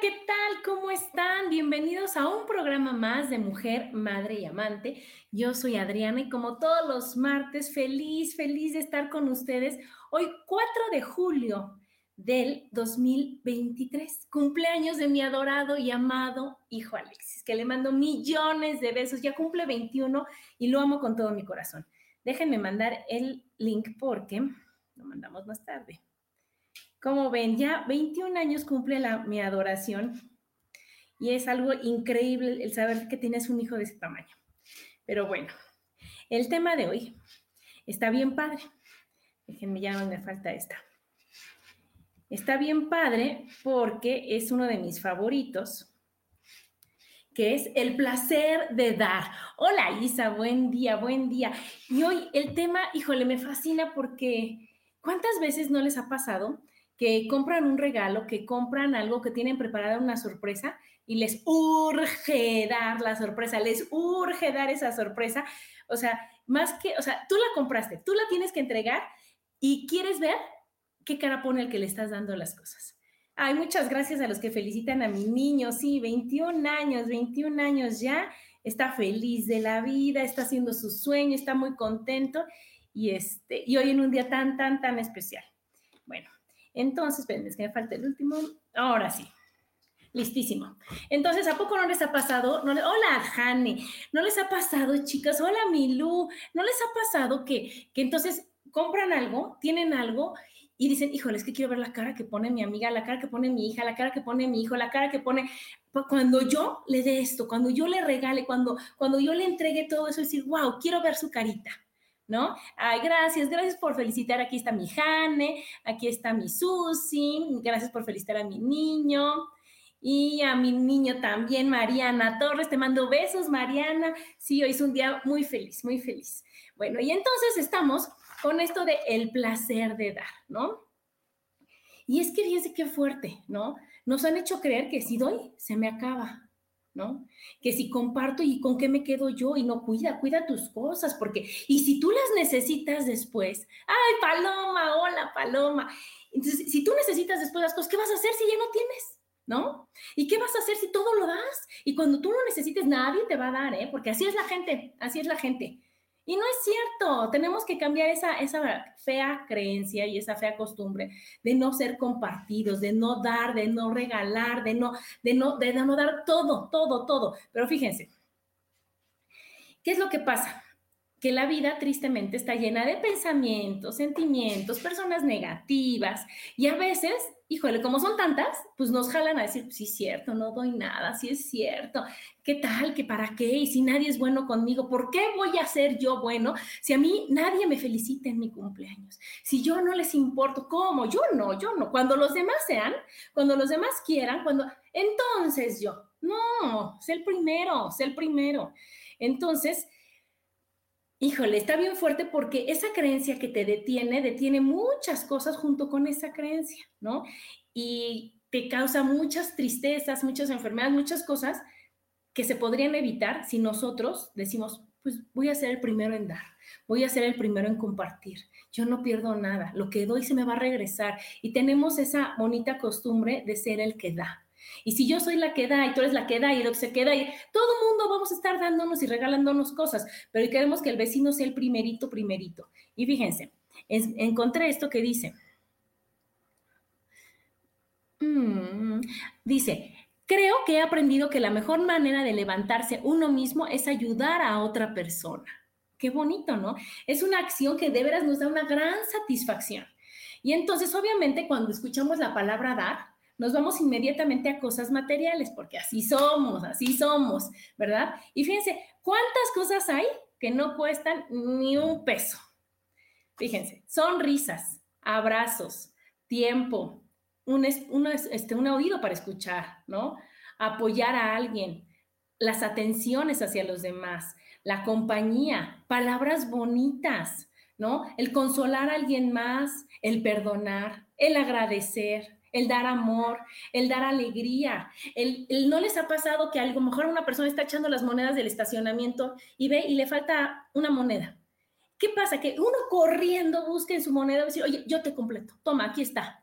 ¿Qué tal? ¿Cómo están? Bienvenidos a un programa más de Mujer, Madre y Amante. Yo soy Adriana y como todos los martes, feliz, feliz de estar con ustedes. Hoy 4 de julio del 2023, cumpleaños de mi adorado y amado hijo Alexis, que le mando millones de besos. Ya cumple 21 y lo amo con todo mi corazón. Déjenme mandar el link porque lo mandamos más tarde. Como ven, ya 21 años cumple la, mi adoración y es algo increíble el saber que tienes un hijo de ese tamaño. Pero bueno, el tema de hoy está bien padre. Déjenme ya me falta esta. Está bien padre porque es uno de mis favoritos, que es el placer de dar. Hola Isa, buen día, buen día. Y hoy el tema, híjole, me fascina porque ¿cuántas veces no les ha pasado que compran un regalo, que compran algo, que tienen preparada una sorpresa y les urge dar la sorpresa, les urge dar esa sorpresa. O sea, más que, o sea, tú la compraste, tú la tienes que entregar y quieres ver qué cara pone el que le estás dando las cosas. Ay, muchas gracias a los que felicitan a mi niño, sí, 21 años, 21 años ya, está feliz de la vida, está haciendo su sueño, está muy contento y, este, y hoy en un día tan, tan, tan especial. Bueno, entonces, esperen, es que me falta el último. Ahora sí. Listísimo. Entonces, ¿a poco no les ha pasado? No Hola, Jane. ¿No les ha pasado, chicas? Hola, Milú. ¿No les ha pasado que, que entonces compran algo, tienen algo y dicen, híjole, es que quiero ver la cara que pone mi amiga, la cara que pone mi hija, la cara que pone mi hijo, la cara que pone... Cuando yo le dé esto, cuando yo le regale, cuando, cuando yo le entregue todo eso, decir, wow, quiero ver su carita. ¿No? Ay, gracias, gracias por felicitar. Aquí está mi Jane, aquí está mi Susi, gracias por felicitar a mi niño. Y a mi niño también, Mariana Torres, te mando besos, Mariana. Sí, hoy es un día muy feliz, muy feliz. Bueno, y entonces estamos con esto de el placer de dar, ¿no? Y es que fíjense qué fuerte, ¿no? Nos han hecho creer que si doy, se me acaba, ¿no? Que si comparto y con qué me quedo yo y no cuida, cuida tus cosas, porque, y si tú las necesitas después, ay, Paloma, hola, Paloma. Entonces, si tú necesitas después las cosas, ¿qué vas a hacer si ya no tienes? ¿No? ¿Y qué vas a hacer si todo lo das? Y cuando tú lo necesites, nadie te va a dar, ¿eh? Porque así es la gente, así es la gente. Y no es cierto, tenemos que cambiar esa, esa fea creencia y esa fea costumbre de no ser compartidos, de no dar, de no regalar, de no, de no, de no dar todo, todo, todo. Pero fíjense, ¿qué es lo que pasa? Que la vida tristemente está llena de pensamientos, sentimientos, personas negativas y a veces híjole, como son tantas, pues nos jalan a decir, sí es cierto, no doy nada, sí es cierto, ¿qué tal? ¿Qué para qué? Y si nadie es bueno conmigo, ¿por qué voy a ser yo bueno si a mí nadie me felicita en mi cumpleaños? Si yo no les importo, ¿cómo? Yo no, yo no. Cuando los demás sean, cuando los demás quieran, cuando, entonces yo, no, sé el primero, sé el primero. Entonces, Híjole, está bien fuerte porque esa creencia que te detiene, detiene muchas cosas junto con esa creencia, ¿no? Y te causa muchas tristezas, muchas enfermedades, muchas cosas que se podrían evitar si nosotros decimos, pues voy a ser el primero en dar. Voy a ser el primero en compartir. Yo no pierdo nada. Lo que doy se me va a regresar. Y tenemos esa bonita costumbre de ser el que da. Y si yo soy la que da y tú eres la que da y lo que se queda y todo el mundo vamos a estar dándonos y regalándonos cosas, pero queremos que el vecino sea el primerito, primerito. Y fíjense, encontré esto que dice. Mm, dice, creo que he aprendido que la mejor manera de levantarse uno mismo es ayudar a otra persona. Qué bonito, ¿no? Es una acción que de veras nos da una gran satisfacción. Y entonces, obviamente, cuando escuchamos la palabra dar, nos vamos inmediatamente a cosas materiales, porque así somos, así somos, ¿verdad? Y fíjense, ¿cuántas cosas hay que no cuestan ni un peso? Fíjense, sonrisas, abrazos, tiempo, un, este, un oído para escuchar, ¿no? Apoyar a alguien, las atenciones hacia los demás, la compañía, palabras bonitas, ¿no? El consolar a alguien más, el perdonar, el agradecer, el dar amor, el dar alegría. El, no les ha pasado que a lo mejor una persona está echando las monedas del estacionamiento y ve y le falta una moneda. ¿Qué pasa? Que uno corriendo busca en su moneda y dice, oye, yo te completo, toma, aquí está.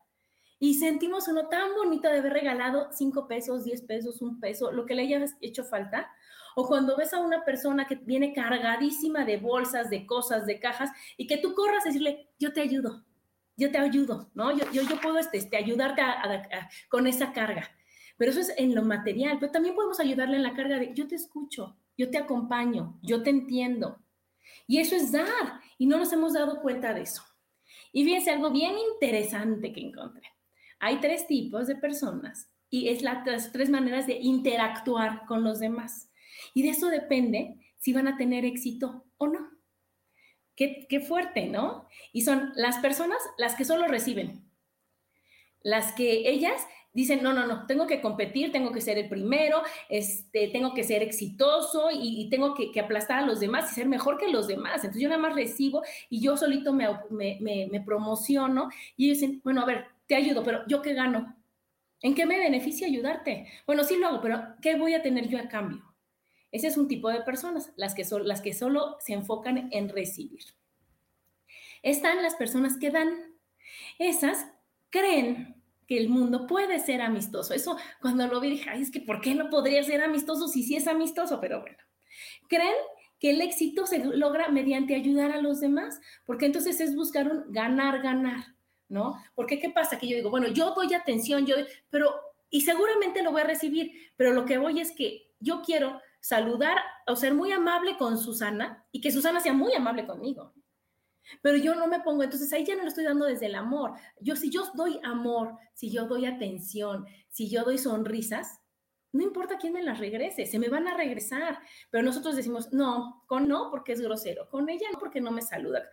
Y sentimos uno tan bonito de haber regalado cinco pesos, diez pesos, un peso, lo que le haya hecho falta. O cuando ves a una persona que viene cargadísima de bolsas, de cosas, de cajas, y que tú corras a decirle, yo te ayudo, yo te ayudo, ¿no? Yo, yo, yo puedo este, este ayudarte con esa carga. Pero eso es en lo material, pero también podemos ayudarle en la carga de yo te escucho, yo te acompaño, yo te entiendo. Y eso es dar, y no nos hemos dado cuenta de eso. Y fíjense algo bien interesante que encontré. Hay tres tipos de personas y es las tres maneras de interactuar con los demás. Y de eso depende si van a tener éxito o no. Qué, fuerte, ¿no? Y son las personas las que solo reciben, las que ellas dicen, no, no, no, tengo que competir, tengo que ser el primero, este, tengo que ser exitoso y, tengo que, aplastar a los demás y ser mejor que los demás. Entonces yo nada más recibo y yo solito me, me, me, promociono y ellos dicen, bueno, a ver, te ayudo, pero ¿yo qué gano? ¿En qué me beneficia ayudarte? Bueno, sí lo hago, pero ¿qué voy a tener yo a cambio? Ese es un tipo de personas, las que, son, las que solo se enfocan en recibir. Están las personas que dan. Esas creen que el mundo puede ser amistoso. Eso cuando lo vi dije, es que ¿por qué no podría ser amistoso si sí es amistoso? Pero bueno, creen que el éxito se logra mediante ayudar a los demás, porque entonces es buscar un ganar, ganar, ¿no? Porque ¿qué pasa? Que yo digo, bueno, yo doy atención, yo, pero, y seguramente lo voy a recibir, pero lo que voy es que yo quiero saludar o ser muy amable con Susana y que Susana sea muy amable conmigo. Pero yo no me pongo, entonces ahí ya no lo estoy dando desde el amor. Yo si yo doy amor, si yo doy atención, si yo doy sonrisas, no importa quién me las regrese, se me van a regresar. Pero nosotros decimos, no, con no porque es grosero, con ella no porque no me saluda.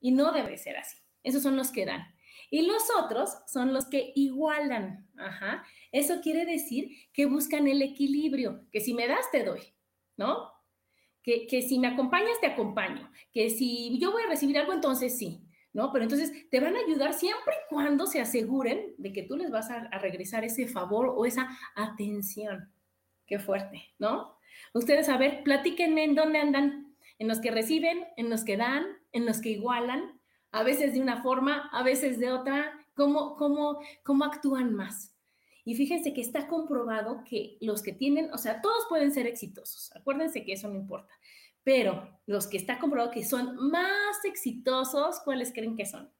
Y no debe ser así. Esos son los que dan. Y los otros son los que igualan. Eso quiere decir que buscan el equilibrio, que si me das, te doy. ¿No? Que, si me acompañas, te acompaño. Que si yo voy a recibir algo, entonces sí, ¿no? Pero entonces te van a ayudar siempre y cuando se aseguren de que tú les vas a, regresar ese favor o esa atención. Qué fuerte, ¿no? Ustedes, a ver, platíquenme en dónde andan, en los que reciben, en los que dan, en los que igualan, a veces de una forma, a veces de otra, cómo, cómo, cómo actúan más. Y fíjense que está comprobado que los que tienen, o sea, todos pueden ser exitosos, acuérdense que eso no importa, pero los que está comprobado que son más exitosos, ¿cuáles creen que son?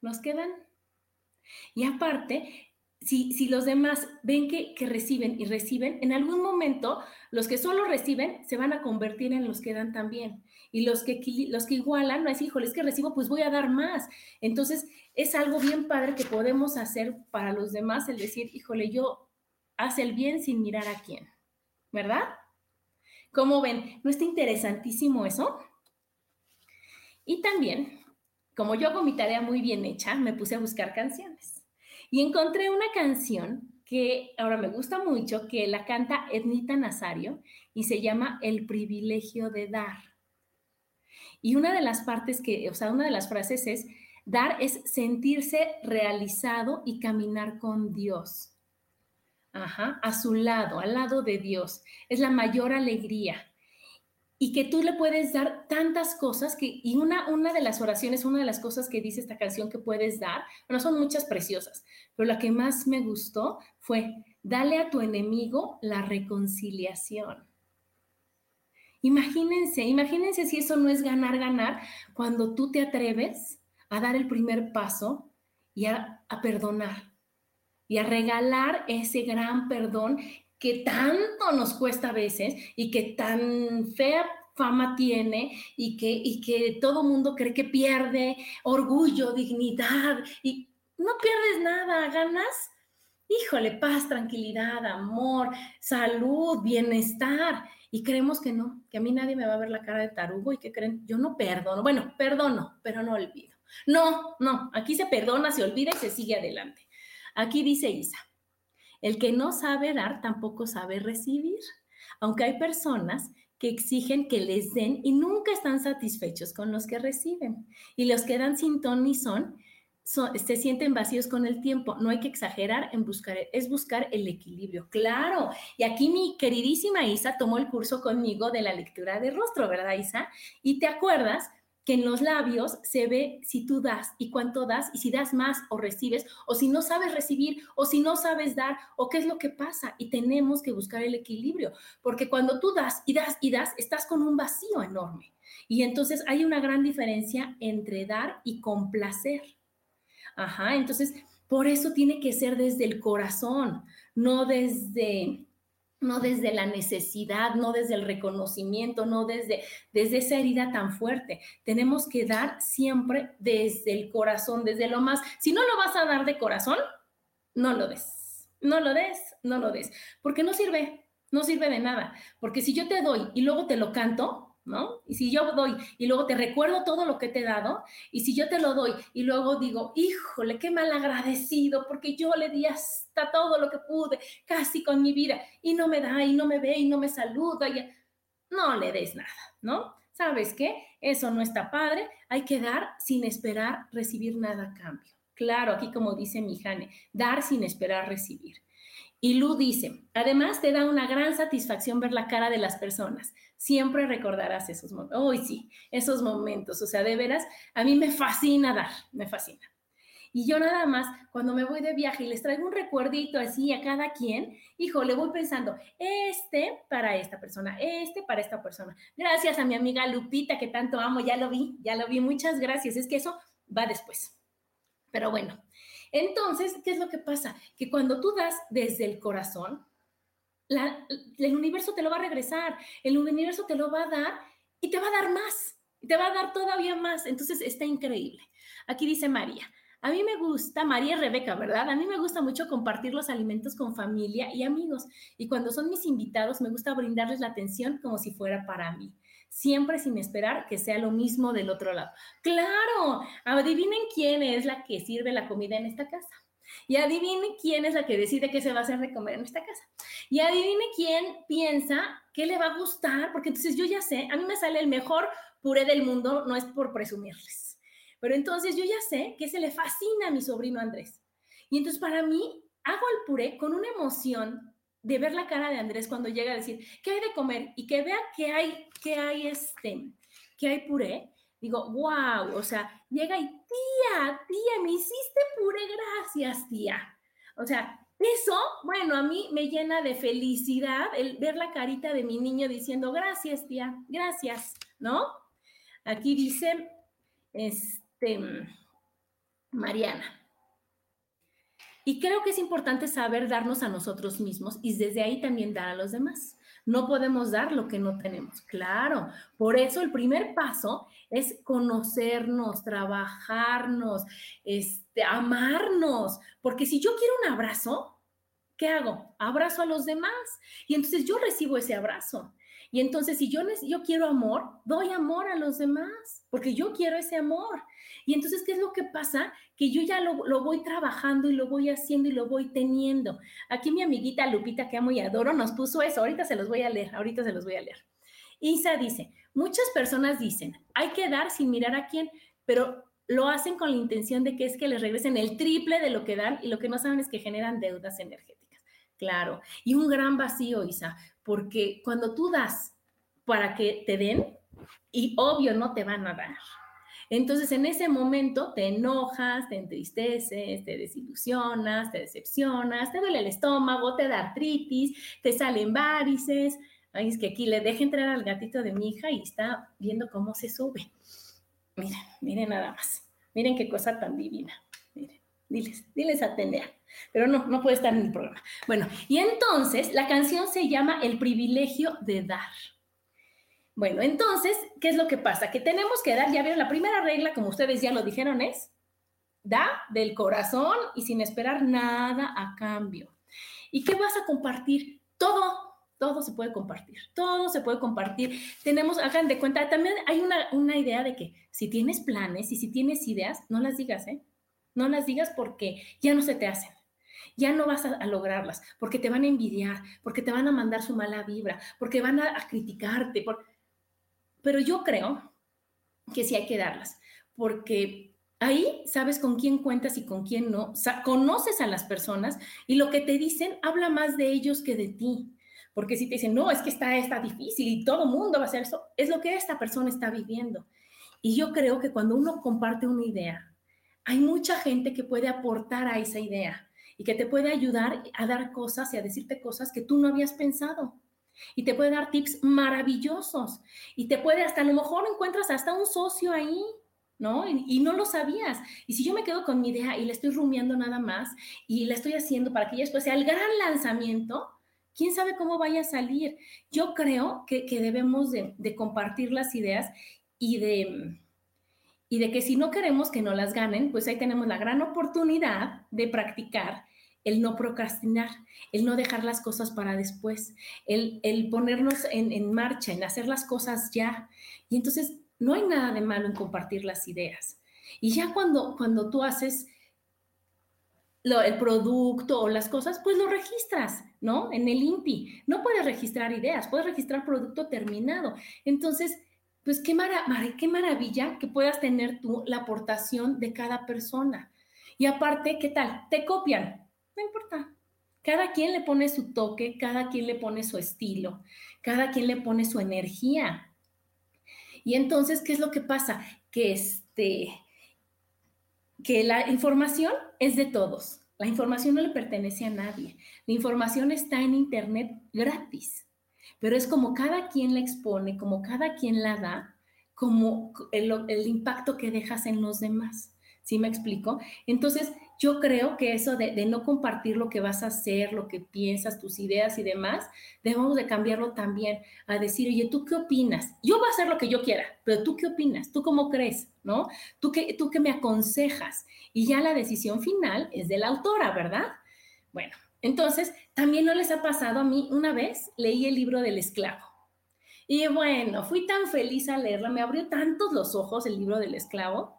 Nos quedan. Y aparte, si, los demás ven que, que, reciben y reciben, en algún momento los que solo reciben se van a convertir en los que dan también. Y los que, los que igualan, no es, híjole, es que recibo, pues voy a dar más. Entonces, es algo bien padre que podemos hacer para los demás, el decir, híjole, yo hace el bien sin mirar a quién, ¿verdad? ¿Cómo ven? ¿No está interesantísimo eso? Y también, como yo hago mi tarea muy bien hecha, me puse a buscar canciones. Y encontré una canción que ahora me gusta mucho, que la canta Ednita Nazario y se llama El privilegio de dar. Y una de las partes que, o sea, una de las frases es, dar es sentirse realizado y caminar con Dios. Ajá, a su lado, al lado de Dios. Es la mayor alegría. y que tú le puedes dar tantas cosas que, y una, una de las oraciones, una de las cosas que dice esta canción que puedes dar, bueno, son muchas preciosas, pero la que más me gustó fue, dale a tu enemigo la reconciliación. Imagínense, imagínense si eso no es ganar, ganar, cuando tú te atreves a dar el primer paso y a, perdonar y a regalar ese gran perdón que tanto nos cuesta a veces y que tan fea fama tiene y que, y que todo mundo cree que pierde orgullo, dignidad y no pierdes nada, ganas, híjole, paz, tranquilidad, amor, salud, bienestar. Y creemos que no, que a mí nadie me va a ver la cara de tarugo y que creen, yo no perdono. Bueno, perdono, pero no olvido. No, no, aquí se perdona, se olvida y se sigue adelante. Aquí dice Isa, el que no sabe dar tampoco sabe recibir, aunque hay personas que exigen que les den y nunca están satisfechos con los que reciben. Y los que dan sin ton ni son, se sienten vacíos con el tiempo. No hay que exagerar en buscar, es buscar el equilibrio. Claro. Y aquí mi queridísima Isa tomó el curso conmigo de la lectura de rostro, ¿verdad, Isa? Y te acuerdas que en los labios se ve si tú das y cuánto das y si das más o recibes o si no sabes recibir o si no sabes dar o qué es lo que pasa y tenemos que buscar el equilibrio porque cuando tú das y das y das estás con un vacío enorme y entonces hay una gran diferencia entre dar y complacer. Ajá, entonces por eso tiene que ser desde el corazón, no desde no desde la necesidad, no desde el reconocimiento, no desde, desde esa herida tan fuerte. Tenemos que dar siempre desde el corazón, desde lo más. Si no lo vas a dar de corazón, no lo des. No lo des, no lo des, porque no sirve, no sirve de nada. Porque si yo te doy y luego te lo canto, ¿no? Y si yo doy y luego te recuerdo todo lo que te he dado, y si yo te lo doy y luego digo, híjole, qué mal agradecido, porque yo le di hasta todo lo que pude, casi con mi vida, y no me da, y no me ve, y no me saluda, y no le des nada, ¿no? ¿Sabes qué? Eso no está padre, hay que dar sin esperar recibir nada a cambio. Claro, aquí como dice mi Jane, dar sin esperar recibir. Y Lu dice, además te da una gran satisfacción ver la cara de las personas. Siempre recordarás esos momentos. Uy, sí, esos momentos. O sea, de veras, a mí me fascina dar, me fascina. Y yo nada más, cuando me voy de viaje y les traigo un recuerdito así a cada quien, hijo, le voy pensando, este para esta persona, este para esta persona. Gracias a mi amiga Lupita, que tanto amo, ya lo vi, ya lo vi, muchas gracias. Es que eso va después. Pero bueno, entonces, ¿qué es lo que pasa? Que cuando tú das desde el corazón, el universo te lo va a regresar, el universo te lo va a dar y te va a dar más, te va a dar todavía más. Entonces, está increíble. Aquí dice María. A mí me gusta, María y Rebeca, ¿verdad? A mí me gusta mucho compartir los alimentos con familia y amigos. Y cuando son mis invitados, me gusta brindarles la atención como si fuera para mí siempre sin esperar que sea lo mismo del otro lado. Claro, adivinen quién es la que sirve la comida en esta casa. Y adivinen quién es la que decide qué se va a hacer de comer en esta casa. Y adivinen quién piensa qué le va a gustar, porque entonces yo ya sé, a mí me sale el mejor puré del mundo, no es por presumirles. Pero entonces yo ya sé que se le fascina a mi sobrino Andrés. Y entonces para mí hago el puré con una emoción de ver la cara de Andrés cuando llega a decir, ¿qué hay de comer? Y que vea que hay, que hay este, que hay puré. Digo, wow, o sea, llega y, tía, tía, me hiciste puré, gracias, tía. O sea, eso, bueno, a mí me llena de felicidad el ver la carita de mi niño diciendo, gracias, tía, gracias, ¿no? Aquí dice, este, Mariana, y creo que es importante saber darnos a nosotros mismos y desde ahí también dar a los demás. No podemos dar lo que no tenemos, claro. Por eso el primer paso es conocernos, trabajarnos, este, amarnos, porque si yo quiero un abrazo, ¿qué hago? Abrazo a los demás y entonces yo recibo ese abrazo. Y entonces si yo, yo quiero amor, doy amor a los demás, porque yo quiero ese amor. Y entonces, ¿qué es lo que pasa? Que yo ya lo, voy trabajando y lo voy haciendo y lo voy teniendo. Aquí mi amiguita Lupita, que amo y adoro, nos puso eso. Ahorita se los voy a leer, ahorita se los voy a leer. Isa dice, muchas personas dicen, hay que dar sin mirar a quién, pero lo hacen con la intención de que es que les regresen el triple de lo que dan y lo que no saben es que generan deudas energéticas. Claro, y un gran vacío, Isa, porque cuando tú das para que te den y obvio no te van a dar. Entonces en ese momento te enojas, te entristeces, te desilusionas, te decepcionas, te duele el estómago, te da artritis, te salen varices. Ay, es que aquí le deje entrar al gatito de mi hija y está viendo cómo se sube. Miren, miren nada más. Miren qué cosa tan divina. Miren, diles, diles a Tenea. Pero no, no puede estar en el programa. Bueno, y entonces la canción se llama El privilegio de dar. Bueno, entonces, ¿qué es lo que pasa? Que tenemos que dar, ya vieron, la primera regla, como ustedes ya lo dijeron, es da del corazón y sin esperar nada a cambio. ¿Y qué vas a compartir? Todo, todo se puede compartir, todo se puede compartir. Tenemos, hagan de cuenta, también hay una, una idea de que si tienes planes y si tienes ideas, no las digas, ¿eh? No las digas porque ya no se te hacen ya no vas a, lograrlas, porque te van a envidiar, porque te van a mandar su mala vibra, porque van a, criticarte. Por... Pero yo creo que sí hay que darlas, porque ahí sabes con quién cuentas y con quién no, conoces a las personas y lo que te dicen habla más de ellos que de ti. Porque si te dicen, no, es que está, está difícil y todo mundo va a hacer eso, es lo que esta persona está viviendo. Y yo creo que cuando uno comparte una idea, hay mucha gente que puede aportar a esa idea y que te puede ayudar a dar cosas y a decirte cosas que tú no habías pensado y te puede dar tips maravillosos y te puede hasta a lo mejor encuentras hasta un socio ahí, ¿no? Y, no lo sabías. Y si yo me quedo con mi idea y le estoy rumiando nada más y la estoy haciendo para que ya después sea el gran lanzamiento, quién sabe cómo vaya a salir. Yo creo que, debemos de, de, compartir las ideas y de, y de que si no queremos que no las ganen, pues ahí tenemos la gran oportunidad de practicar el no procrastinar, el no dejar las cosas para después, el, ponernos en, marcha, en hacer las cosas ya. Y entonces no hay nada de malo en compartir las ideas. Y ya cuando, cuando tú haces el producto o las cosas, pues lo registras, ¿no? En el INPI. No puedes registrar ideas, puedes registrar producto terminado. Entonces, pues qué, qué maravilla que puedas tener tú la aportación de cada persona. Y aparte, ¿qué tal? Te copian, no importa. Cada quien le pone su toque, cada quien le pone su estilo, cada quien le pone su energía. Y entonces, ¿qué es lo que pasa? Que este que la información es de todos. La información no le pertenece a nadie. La información está en internet gratis. Pero es como cada quien la expone, como cada quien la da, como el, impacto que dejas en los demás. ¿Sí me explico? Entonces, yo creo que eso de, no compartir lo que vas a hacer, lo que piensas, tus ideas y demás, debemos de cambiarlo también a decir, oye, ¿tú qué opinas? Yo voy a hacer lo que yo quiera, pero ¿tú qué opinas? ¿Tú cómo crees? ¿No? ¿Tú qué, tú qué me aconsejas? Y ya la decisión final es de la autora, ¿verdad? Bueno, entonces, también no les ha pasado a mí, una vez leí el libro del esclavo. Y bueno, fui tan feliz a leerla, me abrió tantos los ojos el libro del esclavo,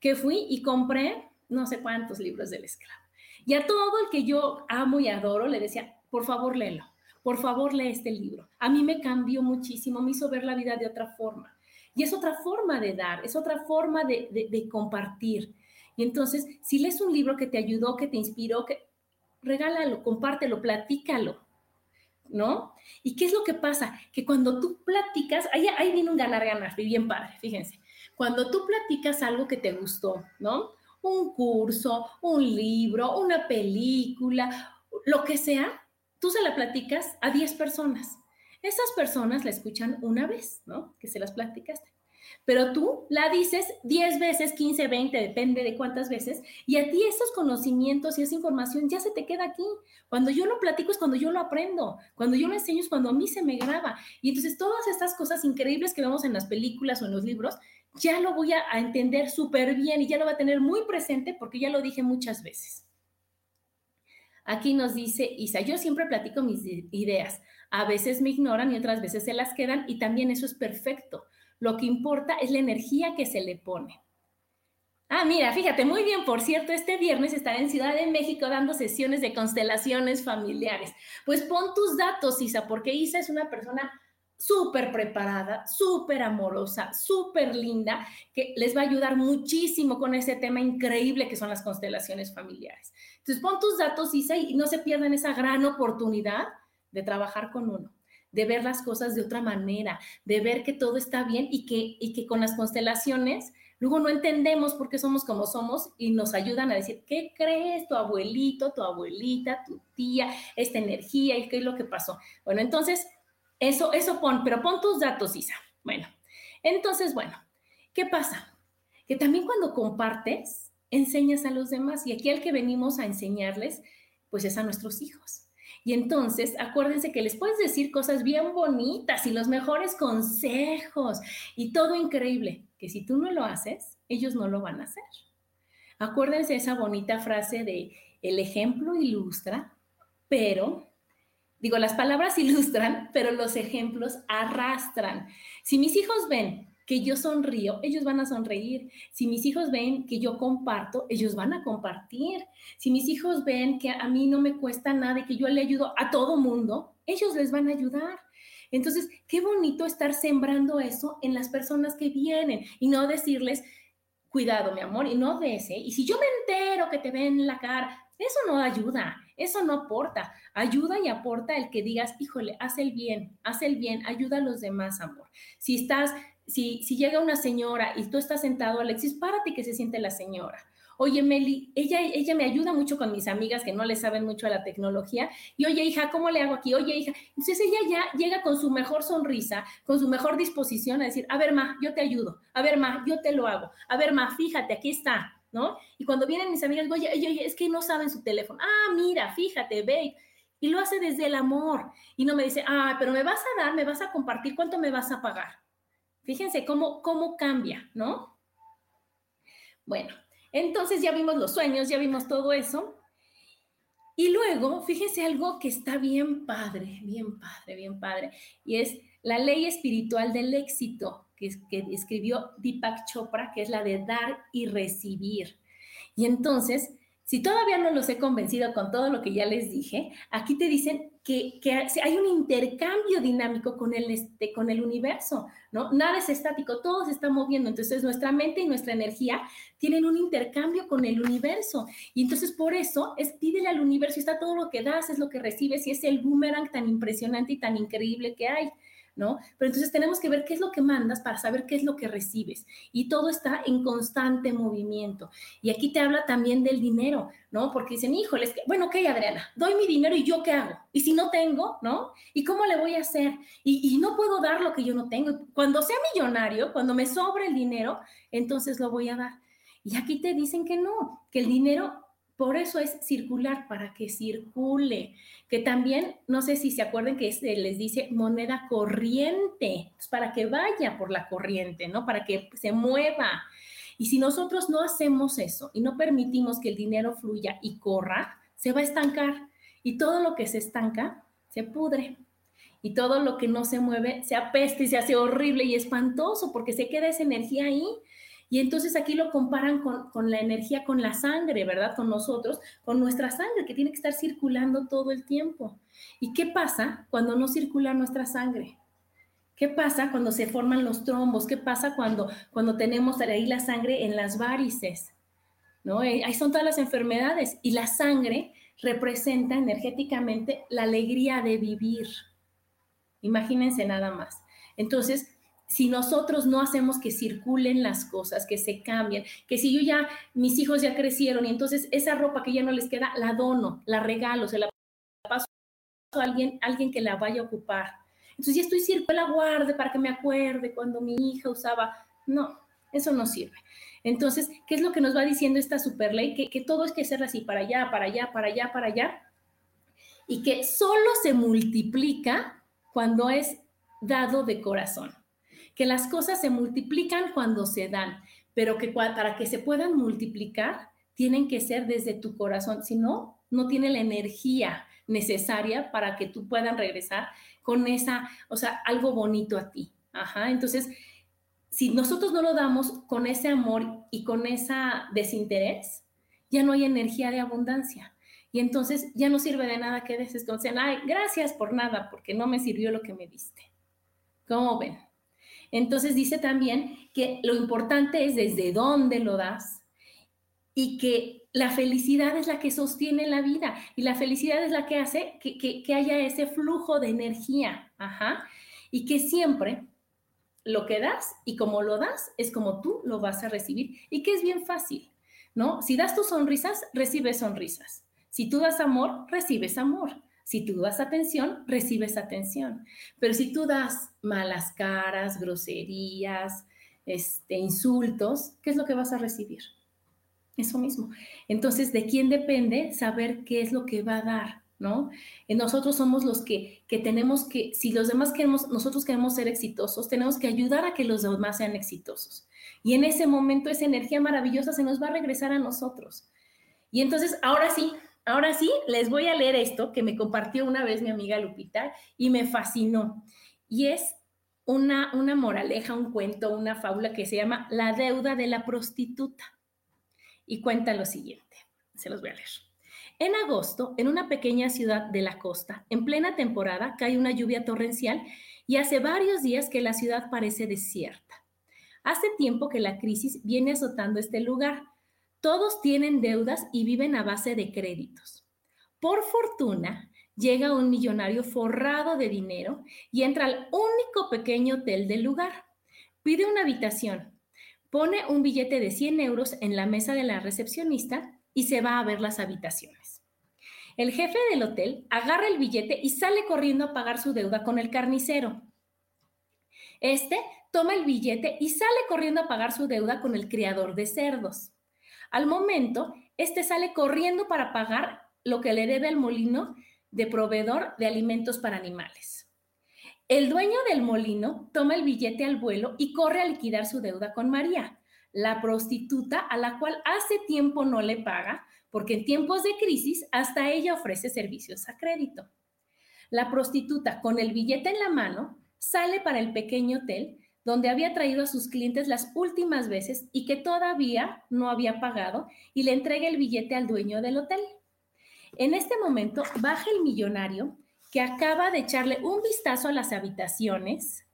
que fui y compré no sé cuántos libros del esclavo. Y a todo el que yo amo y adoro le decía, por favor, léelo, por favor, lee este libro. A mí me cambió muchísimo, me hizo ver la vida de otra forma. Y es otra forma de dar, es otra forma de, de, compartir. Y entonces, si lees un libro que te ayudó, que te inspiró, que regálalo, compártelo, platícalo, ¿no? ¿Y qué es lo que pasa? Que cuando tú platicas, ahí, ahí viene un ganar-ganar, bien padre, fíjense. Cuando tú platicas algo que te gustó, ¿no? un curso, un libro, una película, lo que sea, tú se la platicas a 10 personas. Esas personas la escuchan una vez, ¿no? Que se las platicaste. Pero tú la dices 10 veces, 15, 20, depende de cuántas veces, y a ti esos conocimientos y esa información ya se te queda aquí. Cuando yo lo platico es cuando yo lo aprendo, cuando yo lo enseño es cuando a mí se me graba. Y entonces todas estas cosas increíbles que vemos en las películas o en los libros, ya lo voy a, entender súper bien y ya lo voy a tener muy presente porque ya lo dije muchas veces. Aquí nos dice Isa, yo siempre platico mis ideas. A veces me ignoran y otras veces se las quedan y también eso es perfecto. Lo que importa es la energía que se le pone. Ah, mira, fíjate, muy bien, por cierto, este viernes estaré en Ciudad de México dando sesiones de constelaciones familiares. Pues pon tus datos, Isa, porque Isa es una persona súper preparada, súper amorosa, súper linda, que les va a ayudar muchísimo con ese tema increíble que son las constelaciones familiares. Entonces, pon tus datos, Isa, y no se pierdan esa gran oportunidad de trabajar con uno, de ver las cosas de otra manera, de ver que todo está bien y que, y que con las constelaciones luego no entendemos por qué somos como somos y nos ayudan a decir, ¿qué crees tu abuelito, tu abuelita, tu tía, esta energía y qué es lo que pasó? Bueno, entonces, eso, eso pon, pero pon tus datos, Isa. Bueno, entonces, bueno, ¿qué pasa? Que también cuando compartes, enseñas a los demás y aquí al que venimos a enseñarles, pues es a nuestros hijos. Y entonces, acuérdense que les puedes decir cosas bien bonitas y los mejores consejos y todo increíble, que si tú no lo haces, ellos no lo van a hacer. Acuérdense esa bonita frase de el ejemplo ilustra, pero, digo, las palabras ilustran, pero los ejemplos arrastran. Si mis hijos ven que yo sonrío, ellos van a sonreír. Si mis hijos ven que yo comparto, ellos van a compartir. Si mis hijos ven que a mí no me cuesta nada y que yo le ayudo a todo mundo, ellos les van a ayudar. Entonces, qué bonito estar sembrando eso en las personas que vienen y no decirles, cuidado, mi amor, y no de ese. Y si yo me entero que te ven la cara, eso no ayuda, eso no aporta. Ayuda y aporta el que digas, híjole, haz el bien, haz el bien, ayuda a los demás, amor. Si estás si, llega una señora y tú estás sentado, Alexis, párate que se siente la señora. Oye, Meli, ella, ella me ayuda mucho con mis amigas que no le saben mucho a la tecnología. Y oye, hija, ¿cómo le hago aquí? Oye, hija. Entonces ella ya llega con su mejor sonrisa, con su mejor disposición a decir, a ver, ma, yo te ayudo. A ver, ma, yo te lo hago. A ver, ma, fíjate, aquí está, ¿no? Y cuando vienen mis amigas, oye, oye, oye, es que no saben su teléfono. Ah, mira, fíjate, ve. Y lo hace desde el amor. Y no me dice, ah, pero me vas a dar, me vas a compartir, ¿cuánto me vas a pagar? Fíjense cómo, cómo cambia, ¿no? Bueno, entonces ya vimos los sueños, ya vimos todo eso. Y luego, fíjense algo que está bien padre, bien padre, bien padre, y es la ley espiritual del éxito que, que escribió Deepak Chopra, que es la de dar y recibir. Y entonces, si todavía no los he convencido con todo lo que ya les dije, aquí te dicen que, hay un intercambio dinámico con el, este, con el universo, ¿no? Nada es estático, todo se está moviendo. Entonces, nuestra mente y nuestra energía tienen un intercambio con el universo. Y entonces, por eso, es pídele al universo, está todo lo que das, es lo que recibes, y es el boomerang tan impresionante y tan increíble que hay. ¿No? Pero entonces tenemos que ver qué es lo que mandas para saber qué es lo que recibes. Y todo está en constante movimiento. Y aquí te habla también del dinero, ¿no? Porque dicen, híjoles, bueno, ok, Adriana, doy mi dinero y yo qué hago. Y si no tengo, ¿no? ¿Y cómo le voy a hacer? Y, y no puedo dar lo que yo no tengo. Cuando sea millonario, cuando me sobre el dinero, entonces lo voy a dar. Y aquí te dicen que no, que el dinero por eso es circular, para que circule. Que también, no sé si se acuerdan que les dice moneda corriente, pues, para que vaya por la corriente, ¿no? Para que se mueva. Y si nosotros no hacemos eso y no permitimos que el dinero fluya y corra, se va a estancar. Y todo lo que se estanca, se pudre. Y todo lo que no se mueve, se apesta y se hace horrible y espantoso porque se queda esa energía ahí y entonces aquí lo comparan con, la energía, con la sangre, ¿verdad? Con nosotros, con nuestra sangre que tiene que estar circulando todo el tiempo. ¿Y qué pasa cuando no circula nuestra sangre? ¿Qué pasa cuando se forman los trombos? ¿Qué pasa cuando, cuando tenemos ahí la sangre en las varices? ¿No? Eh, ahí son todas las enfermedades y la sangre representa energéticamente la alegría de vivir. Imagínense nada más. Entonces, si nosotros no hacemos que circulen las cosas, que se cambien, que si yo ya, mis hijos ya crecieron y entonces esa ropa que ya no les queda, la dono, la regalo, se la paso a alguien, alguien que la vaya a ocupar. Entonces ya estoy circulando, la guarde para que me acuerde cuando mi hija usaba. No, eso no sirve. Entonces, ¿qué es lo que nos va diciendo esta super ley? Que, que todo es que ser así, para allá, para allá, para allá, para allá. Y que solo se multiplica cuando es dado de corazón que las cosas se multiplican cuando se dan, pero que para que se puedan multiplicar, tienen que ser desde tu corazón, si no, no tiene la energía necesaria para que tú puedas regresar con esa, o sea, algo bonito a ti. Ajá, entonces, si nosotros no lo damos con ese amor y con ese desinterés, ya no hay energía de abundancia. Y entonces ya no sirve de nada que deses ay, gracias por nada, porque no me sirvió lo que me diste. ¿Cómo ven? Entonces dice también que lo importante es desde dónde lo das y que la felicidad es la que sostiene la vida y la felicidad es la que hace que, haya ese flujo de energía. Ajá. Y que siempre lo que das y como lo das es como tú lo vas a recibir y que es bien fácil, ¿no? Si das tus sonrisas, recibes sonrisas. Si tú das amor, recibes amor. Si tú das atención, recibes atención. Pero si tú das malas caras, groserías, este, insultos, ¿qué es lo que vas a recibir? Eso mismo. Entonces, ¿de quién depende saber qué es lo que va a dar? ¿No? nosotros somos los que, que tenemos que, si los demás queremos, nosotros queremos ser exitosos, tenemos que ayudar a que los demás sean exitosos. Y en ese momento esa energía maravillosa se nos va a regresar a nosotros. Y entonces, ahora sí, ahora sí, les voy a leer esto que me compartió una vez mi amiga Lupita y me fascinó. Y es una, una moraleja, un cuento, una fábula que se llama La deuda de la prostituta y cuenta lo siguiente. Se los voy a leer. En agosto, en una pequeña ciudad de la costa, en plena temporada, cae una lluvia torrencial y hace varios días que la ciudad parece desierta. Hace tiempo que la crisis viene azotando este lugar. Todos tienen deudas y viven a base de créditos. Por fortuna, llega un millonario forrado de dinero y entra al único pequeño hotel del lugar. Pide una habitación pone un billete de 100 euros en la mesa de la recepcionista y se va a ver las habitaciones. El jefe del hotel agarra el billete y sale corriendo a pagar su deuda con el carnicero. Este toma el billete y sale corriendo a pagar su deuda con el criador de cerdos. Al momento, este sale corriendo para pagar lo que le debe al molino de proveedor de alimentos para animales. El dueño del molino toma el billete al vuelo y corre a liquidar su deuda con María, la prostituta a la cual hace tiempo no le paga, porque en tiempos de crisis hasta ella ofrece servicios a crédito. La prostituta, con el billete en la mano, sale para el pequeño hotel donde había traído a sus clientes las últimas veces y que todavía no había pagado y le entrega el billete al dueño del hotel. En este momento baja el millonario que acaba de echarle un vistazo a las habitaciones,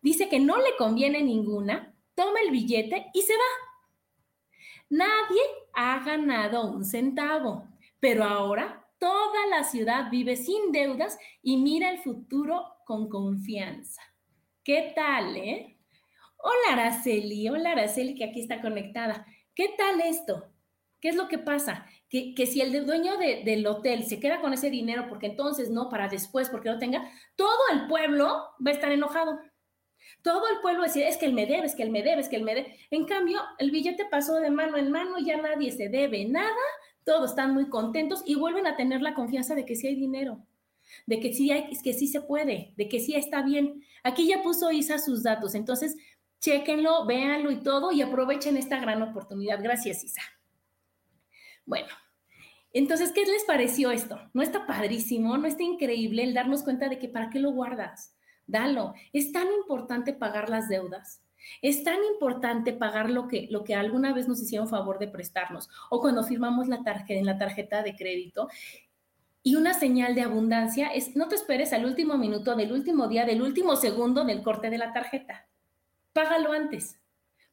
dice que no le conviene ninguna, toma el billete y se va. Nadie ha ganado un centavo, pero ahora toda la ciudad vive sin deudas y mira el futuro con confianza. ¿Qué tal, eh? Hola, Araceli. Hola, Araceli, que aquí está conectada. ¿Qué tal esto? ¿Qué es lo que pasa? que, si el dueño del hotel se queda con ese dinero, porque entonces no, para después, porque no tenga, todo el pueblo va a estar enojado. Todo el pueblo va a decir, es que él me debe, es que él me debe, es que él me debe. En cambio, el billete pasó de mano en mano, ya nadie se debe nada, todos están muy contentos y vuelven a tener la confianza de que sí hay dinero, de que sí, hay, que sí se puede, de que sí está bien. Aquí ya puso Isa sus datos, entonces chéquenlo, véanlo y todo y aprovechen esta gran oportunidad. Gracias, Isa. Bueno, entonces, ¿qué les pareció esto? ¿No está padrísimo? ¿No está increíble el darnos cuenta de que para qué lo guardas? Dalo. Es tan importante pagar las deudas. Es tan importante pagar lo que, lo que alguna vez nos hicieron favor de prestarnos o cuando firmamos la tarjeta, en la tarjeta de crédito. Y una señal de abundancia es no te esperes al último minuto del último día, del último segundo del corte de la tarjeta. Págalo antes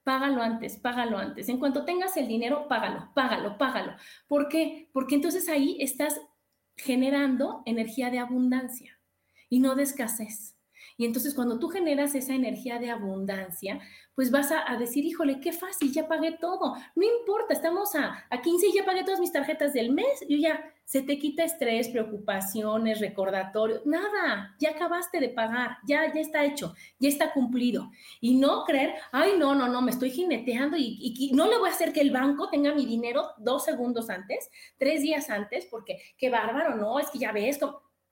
págalo antes, págalo antes. En cuanto tengas el dinero, págalo, págalo, págalo. ¿Por qué? Porque entonces ahí estás generando energía de abundancia y no de escasez. Y entonces cuando tú generas esa energía de abundancia, pues vas a, decir, híjole, qué fácil, ya pagué todo. No importa, estamos a, a 15 y ya pagué todas mis tarjetas del mes. Yo ya, se te quita estrés, preocupaciones, recordatorio, nada, ya acabaste de pagar, ya, ya está hecho, ya está cumplido. Y no creer, ay, no, no, no, me estoy jineteando y, y, no le voy a hacer que el banco tenga mi dinero dos segundos antes, tres días antes, porque qué bárbaro, no, es que ya ves,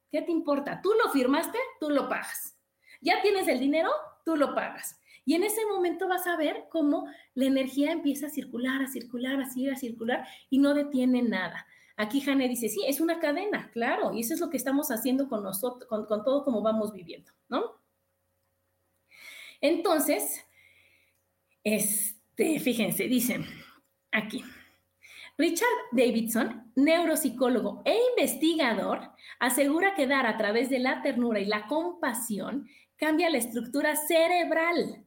¿qué te importa? Tú lo firmaste, tú lo pagas. Ya tienes el dinero, tú lo pagas. Y en ese momento vas a ver cómo la energía empieza a circular, a circular, así, a circular y no detiene nada. Aquí Jane dice, sí, es una cadena, claro, y eso es lo que estamos haciendo con nosotros, con todo como vamos viviendo, ¿no? Entonces, este, fíjense, dice aquí, Richard Davidson, neuropsicólogo e investigador, asegura que dar a través de la ternura y la compasión cambia la estructura cerebral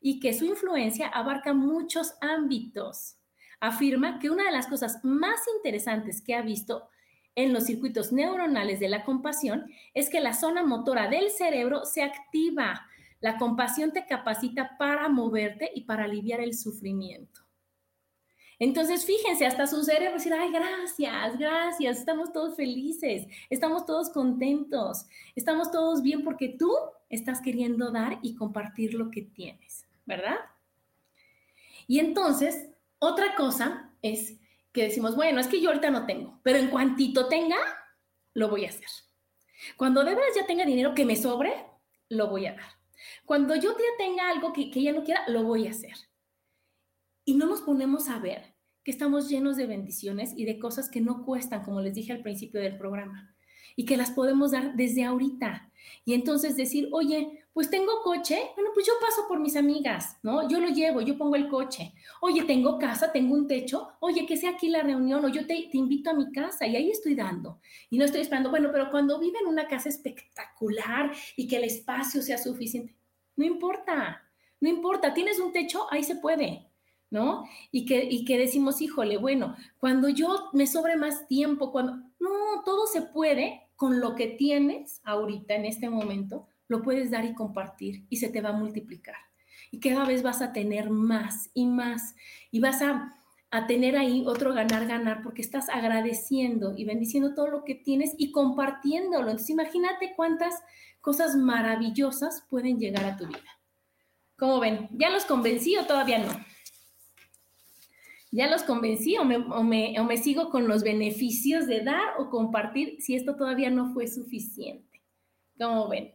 y que su influencia abarca muchos ámbitos. afirma que una de las cosas más interesantes que ha visto en los circuitos neuronales de la compasión es que la zona motora del cerebro se activa. La compasión te capacita para moverte y para aliviar el sufrimiento. Entonces, fíjense, hasta su cerebro decir, ay, gracias, gracias, estamos todos felices, estamos todos contentos, estamos todos bien porque tú estás queriendo dar y compartir lo que tienes, ¿verdad? Y entonces, otra cosa es que decimos, bueno, es que yo ahorita no tengo, pero en cuantito tenga, lo voy a hacer. Cuando de verdad ya tenga dinero que me sobre, lo voy a dar. Cuando yo ya tenga algo que, que ya no quiera, lo voy a hacer. Y no nos ponemos a ver que estamos llenos de bendiciones y de cosas que no cuestan, como les dije al principio del programa, y que las podemos dar desde ahorita. Y entonces decir, oye, pues tengo coche, bueno, pues yo paso por mis amigas, ¿no? Yo lo llevo, yo pongo el coche. Oye, tengo casa, tengo un techo, oye, que sea aquí la reunión, o yo te, te invito a mi casa y ahí estoy dando. Y no estoy esperando, bueno, pero cuando vive en una casa espectacular y que el espacio sea suficiente, no importa, no importa, tienes un techo, ahí se puede. ¿no? Y que, y que decimos, híjole, bueno, cuando yo me sobre más tiempo, cuando... No, todo se puede con lo que tienes ahorita, en este momento, lo puedes dar y compartir y se te va a multiplicar. Y cada vez vas a tener más y más y vas a, a tener ahí otro ganar, ganar, porque estás agradeciendo y bendiciendo todo lo que tienes y compartiéndolo. Entonces imagínate cuántas cosas maravillosas pueden llegar a tu vida. ¿Cómo ven? ¿Ya los convencí o todavía no? ¿Ya los convencí o me, sigo con los beneficios de dar o compartir si esto todavía no fue suficiente? ¿Cómo ven?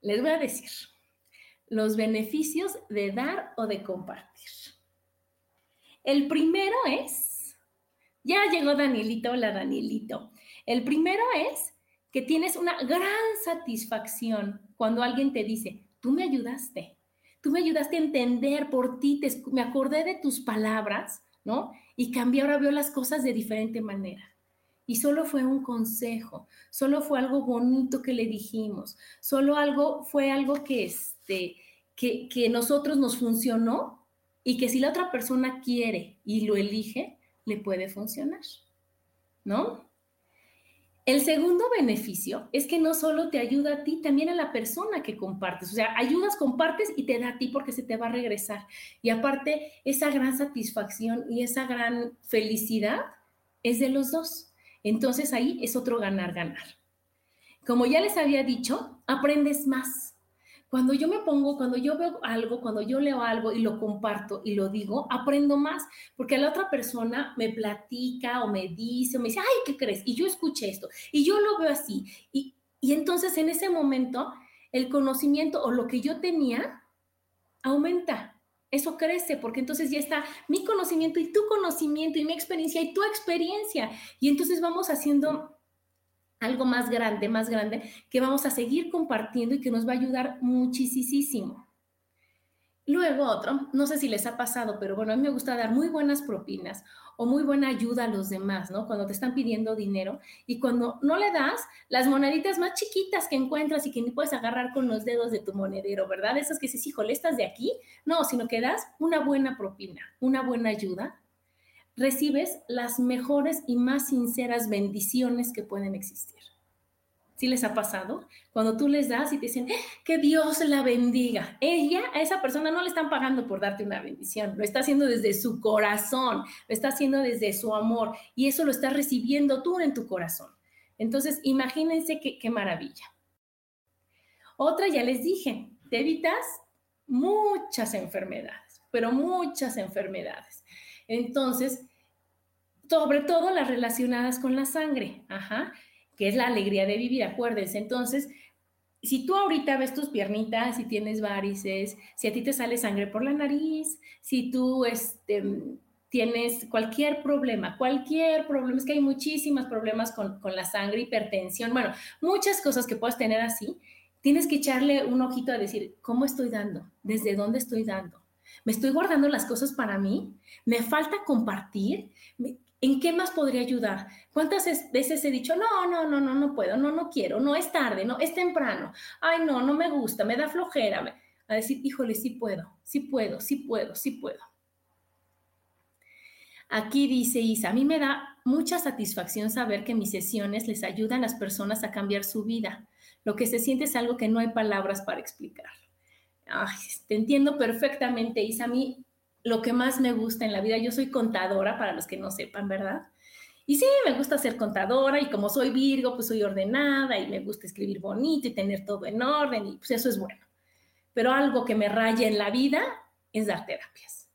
Les voy a decir los beneficios de dar o de compartir. El primero es, ya llegó Danielito, hola Danielito. El primero es que tienes una gran satisfacción cuando alguien te dice, tú me ayudaste, tú me ayudaste a entender por ti, me acordé de tus palabras, ¿no? Y cambié, ahora veo las cosas de diferente manera. Y solo fue un consejo, solo fue algo bonito que le dijimos, solo algo, fue algo que, este, que, que nosotros nos funcionó y que si la otra persona quiere y lo elige, le puede funcionar, ¿no? El segundo beneficio es que no solo te ayuda a ti, también a la persona que compartes. O sea, ayudas, compartes y te da a ti porque se te va a regresar. Y aparte, esa gran satisfacción y esa gran felicidad es de los dos. Entonces ahí es otro ganar, ganar. Como ya les había dicho, aprendes más. Cuando yo me pongo, cuando yo veo algo, cuando yo leo algo y lo comparto y lo digo, aprendo más, porque la otra persona me platica o me dice o me dice, ay, ¿qué crees? Y yo escuché esto y yo lo veo así. Y, y entonces en ese momento el conocimiento o lo que yo tenía aumenta. Eso crece porque entonces ya está mi conocimiento y tu conocimiento y mi experiencia y tu experiencia. Y entonces vamos haciendo algo más grande, más grande, que vamos a seguir compartiendo y que nos va a ayudar muchísimo. Luego otro, no sé si les ha pasado, pero bueno, a mí me gusta dar muy buenas propinas o muy buena ayuda a los demás, ¿no? Cuando te están pidiendo dinero y cuando no le das las moneditas más chiquitas que encuentras y que ni puedes agarrar con los dedos de tu monedero, ¿verdad? Esas que dices, híjole, estás de aquí. No, sino que das una buena propina, una buena ayuda recibes las mejores y más sinceras bendiciones que pueden existir. ¿Sí les ha pasado? Cuando tú les das y te dicen, que Dios la bendiga. Ella, a esa persona no le están pagando por darte una bendición, lo está haciendo desde su corazón, lo está haciendo desde su amor y eso lo estás recibiendo tú en tu corazón. Entonces, imagínense qué, qué maravilla. Otra, ya les dije, te evitas muchas enfermedades, pero muchas enfermedades. Entonces, sobre todo las relacionadas con la sangre, ajá, que es la alegría de vivir, acuérdense. Entonces, si tú ahorita ves tus piernitas, si tienes varices, si a ti te sale sangre por la nariz, si tú este, tienes cualquier problema, cualquier problema, es que hay muchísimos problemas con, con la sangre, hipertensión, bueno, muchas cosas que puedes tener así, tienes que echarle un ojito a decir, ¿cómo estoy dando? ¿Desde dónde estoy dando? ¿Me estoy guardando las cosas para mí? ¿Me falta compartir? ¿En qué más podría ayudar? ¿Cuántas veces he dicho, no, no, no, no, no puedo, no, no quiero, no es tarde, no, es temprano, ay, no, no me gusta, me da flojera? A decir, híjole, sí puedo, sí puedo, sí puedo, sí puedo. Aquí dice Isa, a mí me da mucha satisfacción saber que mis sesiones les ayudan a las personas a cambiar su vida. Lo que se siente es algo que no hay palabras para explicar. te entiendo perfectamente, Isa. A mí lo que más me gusta en la vida, yo soy contadora, para los que no sepan, ¿verdad? Y sí, me gusta ser contadora y como soy Virgo, pues soy ordenada y me gusta escribir bonito y tener todo en orden y pues eso es bueno. Pero algo que me raya en la vida es dar terapias.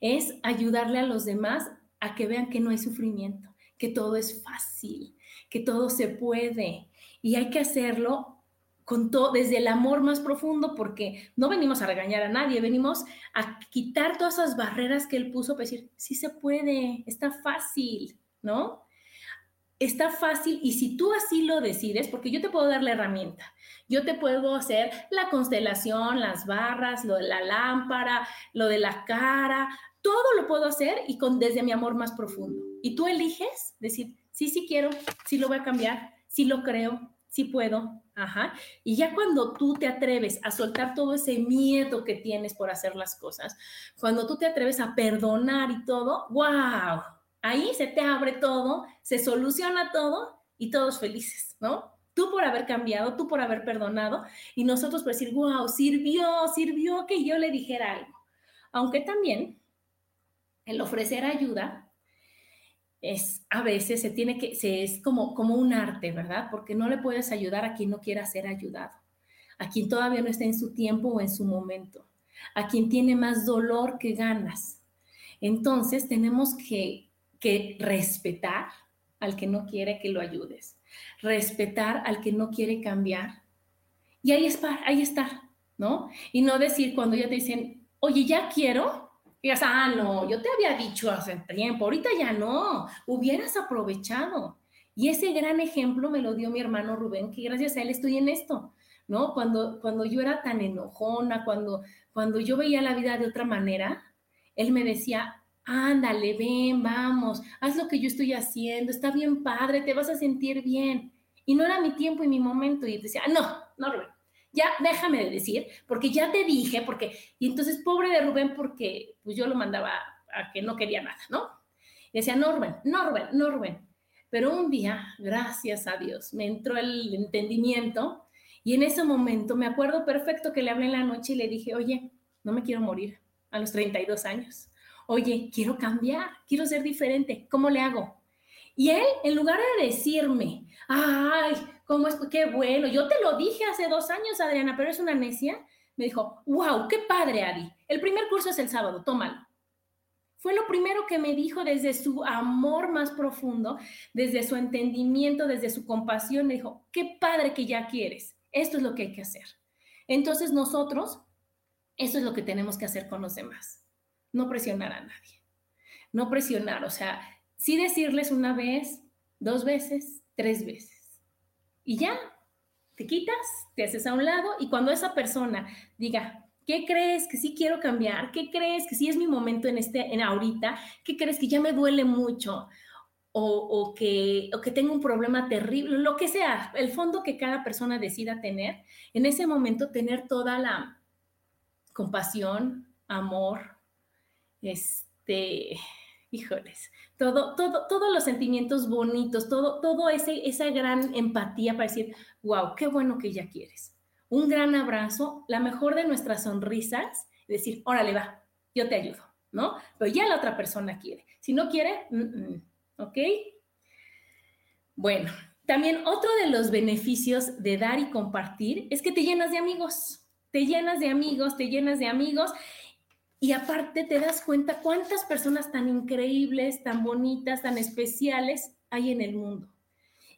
Es ayudarle a los demás a que vean que no hay sufrimiento, que todo es fácil, que todo se puede y hay que hacerlo con todo desde el amor más profundo porque no venimos a regañar a nadie, venimos a quitar todas esas barreras que él puso para decir, sí se puede, está fácil, ¿no? Está fácil y si tú así lo decides, porque yo te puedo dar la herramienta, yo te puedo hacer la constelación, las barras, lo de la lámpara, lo de la cara, todo lo puedo hacer y con desde mi amor más profundo. Y tú eliges decir, sí, sí quiero, sí lo voy a cambiar, sí lo creo, sí puedo, ajá. Y ya cuando tú te atreves a soltar todo ese miedo que tienes por hacer las cosas, cuando tú te atreves a perdonar y todo, wow, ahí se te abre todo, se soluciona todo y todos felices, ¿no? Tú por haber cambiado, tú por haber perdonado y nosotros por decir, wow, sirvió, sirvió que yo le dijera algo. Aunque también el ofrecer ayuda es a veces se tiene que, se, es como, como un arte, ¿verdad? Porque no le puedes ayudar a quien no quiera ser ayudado, a quien todavía no está en su tiempo o en su momento, a quien tiene más dolor que ganas. Entonces tenemos que que respetar al que no quiere que lo ayudes, respetar al que no quiere cambiar. Y ahí está, ahí está, ¿no? Y no decir cuando ya te dicen, oye, ya quiero, y ah, no, yo te había dicho hace tiempo, ahorita ya no, hubieras aprovechado. Y ese gran ejemplo me lo dio mi hermano Rubén, que gracias a él estoy en esto, ¿no? Cuando, cuando yo era tan enojona, cuando, cuando yo veía la vida de otra manera, él me decía, ándale, ven, vamos, haz lo que yo estoy haciendo, está bien padre, te vas a sentir bien. Y no era mi tiempo y mi momento. Y decía, no, no, Rubén, ya déjame de decir, porque ya te dije, porque, y entonces pobre de Rubén, porque pues yo lo mandaba a que no quería nada, ¿no? Y decía, no, Rubén, no. Pero un día, gracias a Dios, me entró el entendimiento y en ese momento me acuerdo perfecto que le hablé en la noche y le dije, oye, no me quiero morir a los 32 años oye, quiero cambiar, quiero ser diferente, ¿cómo le hago? Y él, en lugar de decirme, ay, ¿cómo es? Qué bueno, yo te lo dije hace dos años, Adriana, pero es una necia, me dijo, wow, qué padre, Adi. El primer curso es el sábado, tómalo. Fue lo primero que me dijo desde su amor más profundo, desde su entendimiento, desde su compasión. Me dijo, qué padre que ya quieres. Esto es lo que hay que hacer. Entonces nosotros, eso es lo que tenemos que hacer con los demás no presionar a nadie. No presionar, o sea, sí decirles una vez, dos veces, tres veces. Y ya, te quitas, te haces a un lado y cuando esa persona diga, ¿qué crees que sí quiero cambiar? ¿Qué crees que sí es mi momento en este, en ahorita? ¿Qué crees que ya me duele mucho? O, que, o que tengo un problema terrible, lo que sea, el fondo que cada persona decida tener, en ese momento tener toda la compasión, amor, este, híjoles, todo, todo, todos los sentimientos bonitos, todo, todo ese, esa gran empatía para decir, wow, qué bueno que ya quieres. Un gran abrazo, la mejor de nuestras sonrisas, decir, órale, va, yo te ayudo, ¿no? Pero ya la otra persona quiere. Si no quiere, ¿ok? Bueno, también otro de los beneficios de dar y compartir es que te llenas de amigos, te llenas de amigos, te llenas de amigos y aparte te das cuenta cuántas personas tan increíbles, tan bonitas, tan especiales hay en el mundo.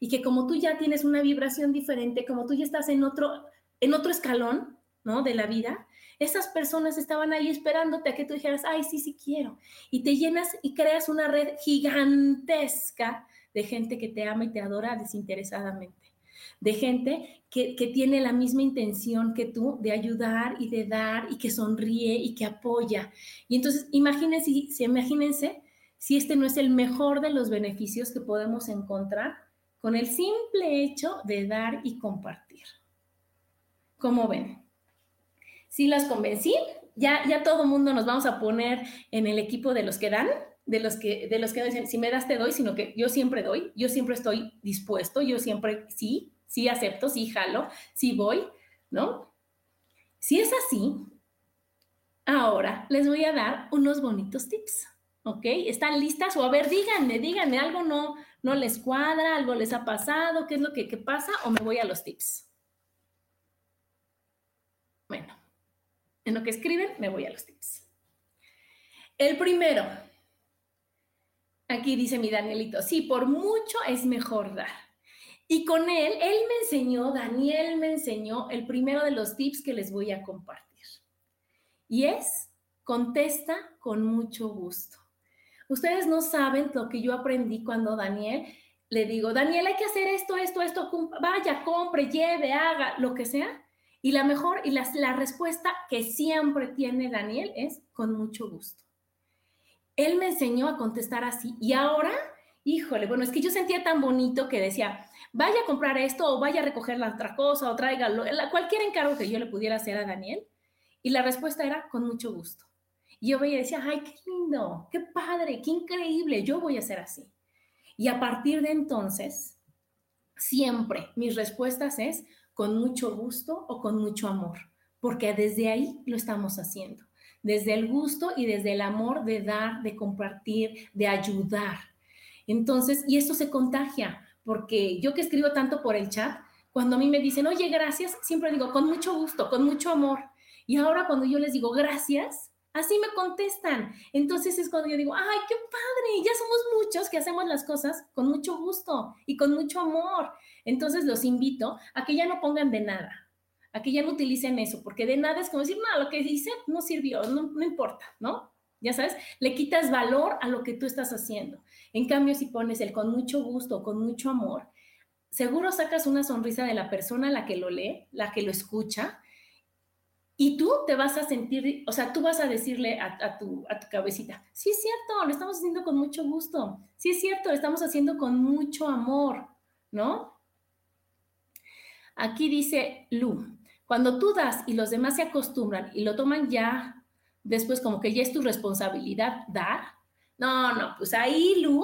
Y que como tú ya tienes una vibración diferente, como tú ya estás en otro, en otro escalón, ¿no? De la vida, esas personas estaban ahí esperándote a que tú dijeras, ay, sí, sí quiero. Y te llenas y creas una red gigantesca de gente que te ama y te adora desinteresadamente de gente que, tiene la misma intención que tú de ayudar y de dar y que sonríe y que apoya. Y entonces, imagínense, imagínense si este no es el mejor de los beneficios que podemos encontrar con el simple hecho de dar y compartir. ¿Cómo ven? Si las convencí, ya, ya todo mundo nos vamos a poner en el equipo de los que dan, de los que de los que dicen, si me das te doy, sino que yo siempre doy, yo siempre estoy dispuesto, yo siempre sí, sí acepto, sí jalo, sí voy, ¿no? Si es así, ahora les voy a dar unos bonitos tips, ¿ok? ¿Están listas? O a ver, díganme, díganme, algo no, no les cuadra, algo les ha pasado, qué es lo que qué pasa, o me voy a los tips. Bueno, en lo que escriben, me voy a los tips. El primero, aquí dice mi Danielito, sí, por mucho es mejor dar. Y con él, él me enseñó, Daniel me enseñó el primero de los tips que les voy a compartir. Y es, contesta con mucho gusto. Ustedes no saben lo que yo aprendí cuando Daniel le digo, Daniel, hay que hacer esto, esto, esto, vaya, compre, lleve, haga, lo que sea. Y la mejor y la, la respuesta que siempre tiene Daniel es con mucho gusto. Él me enseñó a contestar así y ahora, híjole, bueno, es que yo sentía tan bonito que decía, vaya a comprar esto o vaya a recoger la otra cosa o tráigalo, cualquier encargo que yo le pudiera hacer a Daniel. Y la respuesta era con mucho gusto. Y yo veía y decía, ay, qué lindo, qué padre, qué increíble, yo voy a ser así. Y a partir de entonces, siempre mis respuestas es con mucho gusto o con mucho amor, porque desde ahí lo estamos haciendo, desde el gusto y desde el amor de dar, de compartir, de ayudar. Entonces, y esto se contagia, porque yo que escribo tanto por el chat, cuando a mí me dicen, oye, gracias, siempre digo, con mucho gusto, con mucho amor. Y ahora cuando yo les digo gracias, así me contestan. Entonces es cuando yo digo, ay, qué padre, ya somos muchos que hacemos las cosas con mucho gusto y con mucho amor. Entonces los invito a que ya no pongan de nada, a que ya no utilicen eso, porque de nada es como decir, no, lo que dice no sirvió, no, no importa, ¿no? Ya sabes, le quitas valor a lo que tú estás haciendo. En cambio, si pones el con mucho gusto, con mucho amor, seguro sacas una sonrisa de la persona a la que lo lee, la que lo escucha, y tú te vas a sentir, o sea, tú vas a decirle a, tu, a tu cabecita, sí es cierto, lo estamos haciendo con mucho gusto, sí es cierto, lo estamos haciendo con mucho amor, ¿no? Aquí dice Lu, cuando tú das y los demás se acostumbran y lo toman ya después como que ya es tu responsabilidad dar, no, no, pues ahí, Lu,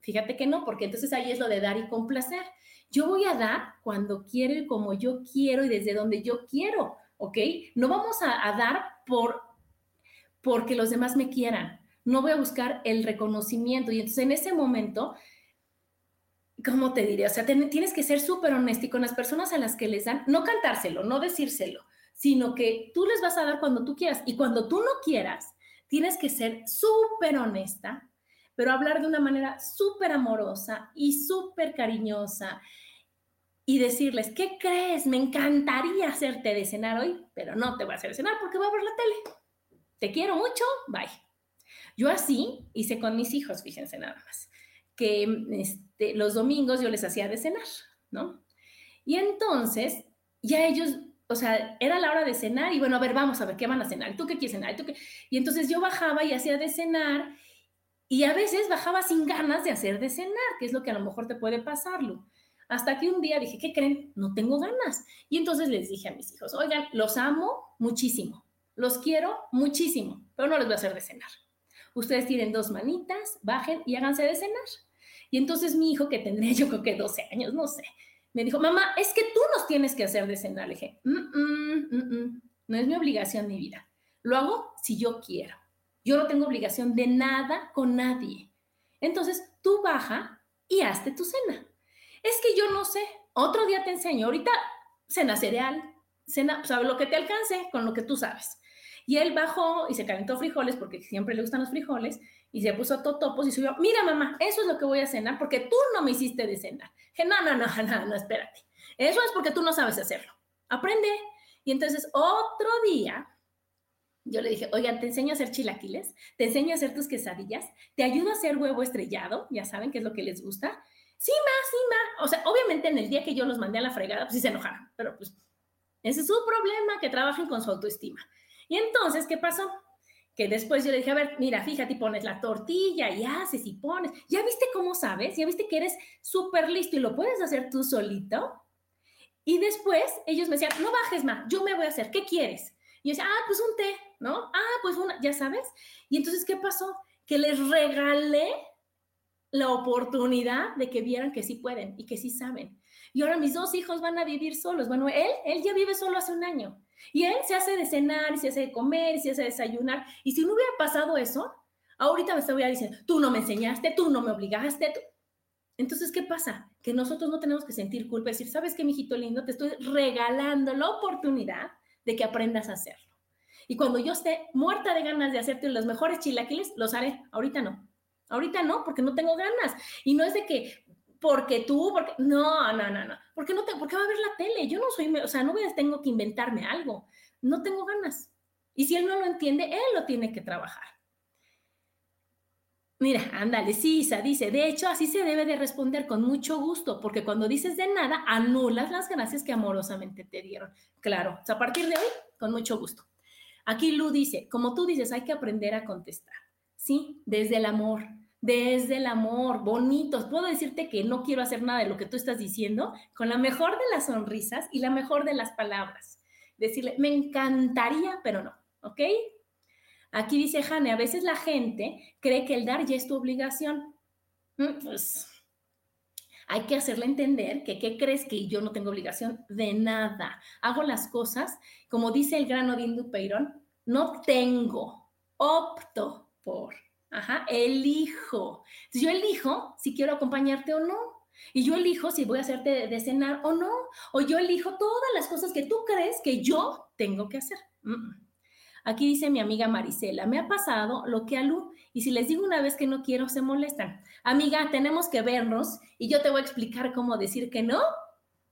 fíjate que no, porque entonces ahí es lo de dar y complacer. Yo voy a dar cuando quiero y como yo quiero y desde donde yo quiero, ¿ok? No vamos a, dar por porque los demás me quieran. No voy a buscar el reconocimiento. Y entonces en ese momento, ¿cómo te diré? O sea, tienes que ser súper honesto y con las personas a las que les dan, no cantárselo, no decírselo, sino que tú les vas a dar cuando tú quieras. Y cuando tú no quieras, tienes que ser súper honesta, pero hablar de una manera súper amorosa y súper cariñosa y decirles, ¿qué crees? Me encantaría hacerte de cenar hoy, pero no te voy a hacer de cenar porque voy a ver la tele. Te quiero mucho, bye. Yo así hice con mis hijos, fíjense nada más, que este, los domingos yo les hacía de cenar, ¿no? Y entonces ya ellos o sea, era la hora de cenar y bueno, a ver, vamos a ver qué van a cenar. ¿Tú qué quieres cenar? ¿Tú qué? Y entonces yo bajaba y hacía de cenar y a veces bajaba sin ganas de hacer de cenar, que es lo que a lo mejor te puede pasarlo. Hasta que un día dije, ¿qué creen? No tengo ganas. Y entonces les dije a mis hijos, oigan, los amo muchísimo, los quiero muchísimo, pero no les voy a hacer de cenar. Ustedes tienen dos manitas, bajen y háganse de cenar. Y entonces mi hijo, que tendría yo creo que 12 años, no sé, me dijo, mamá, es que tú nos tienes que hacer de cenar. Le dije, no es mi obligación, mi vida. Lo hago si yo quiero. Yo no tengo obligación de nada con nadie. Entonces, tú baja y hazte tu cena. Es que yo no sé. Otro día te enseño. Ahorita cena cereal, cena, lo que te alcance con lo que tú sabes. Y él bajó y se calentó frijoles porque siempre le gustan los frijoles y se puso totopos y subió, mira mamá, eso es lo que voy a cenar porque tú no me hiciste de cenar. Dije, no, no, no, no, no, espérate. Eso es porque tú no sabes hacerlo. Aprende. Y entonces otro día yo le dije, oigan, te enseño a hacer chilaquiles, te enseño a hacer tus quesadillas, te ayudo a hacer huevo estrellado, ya saben qué es lo que les gusta. Sí, ma, sí, ma. O sea, obviamente en el día que yo los mandé a la fregada, pues sí se enojaron, pero pues ese es su problema, que trabajen con su autoestima. Y entonces, ¿qué pasó? que después yo le dije, a ver, mira, fíjate, pones la tortilla y haces y pones. ¿Ya viste cómo sabes? ¿Ya viste que eres súper listo y lo puedes hacer tú solito? Y después ellos me decían, no bajes más, yo me voy a hacer, ¿qué quieres? Y yo decía, ah, pues un té, ¿no? Ah, pues una, ya sabes. Y entonces, ¿qué pasó? que les regalé la oportunidad de que vieran que sí pueden y que sí saben. Y ahora mis dos hijos van a vivir solos. Bueno, él, él ya vive solo hace un año. Y él se hace de cenar, se hace de comer, se hace de desayunar. Y si no hubiera pasado eso, ahorita me estaría diciendo, tú no me enseñaste, tú no me obligaste. Entonces, ¿qué pasa? Que nosotros no tenemos que sentir culpa, decir, ¿sabes qué, mijito lindo? Te estoy regalando la oportunidad de que aprendas a hacerlo. Y cuando yo esté muerta de ganas de hacerte los mejores chilaquiles, los haré. Ahorita no. Ahorita no, porque no tengo ganas. Y no es de que, porque tú, porque, no, no, no, no. Porque no te, porque va a ver la tele. Yo no soy, o sea, no voy a, tengo que inventarme algo. No tengo ganas. Y si él no lo entiende, él lo tiene que trabajar. Mira, ándale, Sisa dice, de hecho, así se debe de responder con mucho gusto, porque cuando dices de nada, anulas las gracias que amorosamente te dieron. Claro, a partir de hoy, con mucho gusto. Aquí Lu dice, como tú dices, hay que aprender a contestar. Sí, desde el amor, desde el amor, bonitos. Puedo decirte que no quiero hacer nada de lo que tú estás diciendo con la mejor de las sonrisas y la mejor de las palabras. Decirle, me encantaría, pero no, ¿ok? Aquí dice Jane, a veces la gente cree que el dar ya es tu obligación. Mm, pues hay que hacerle entender que, ¿qué crees que yo no tengo obligación de nada? Hago las cosas, como dice el gran Odín Dupeirón, no tengo, opto por. Ajá, elijo. yo elijo si quiero acompañarte o no. Y yo elijo si voy a hacerte de, cenar o no. O yo elijo todas las cosas que tú crees que yo tengo que hacer. Aquí dice mi amiga Marisela, me ha pasado lo que a Lu, y si les digo una vez que no quiero, se molestan. Amiga, tenemos que vernos y yo te voy a explicar cómo decir que no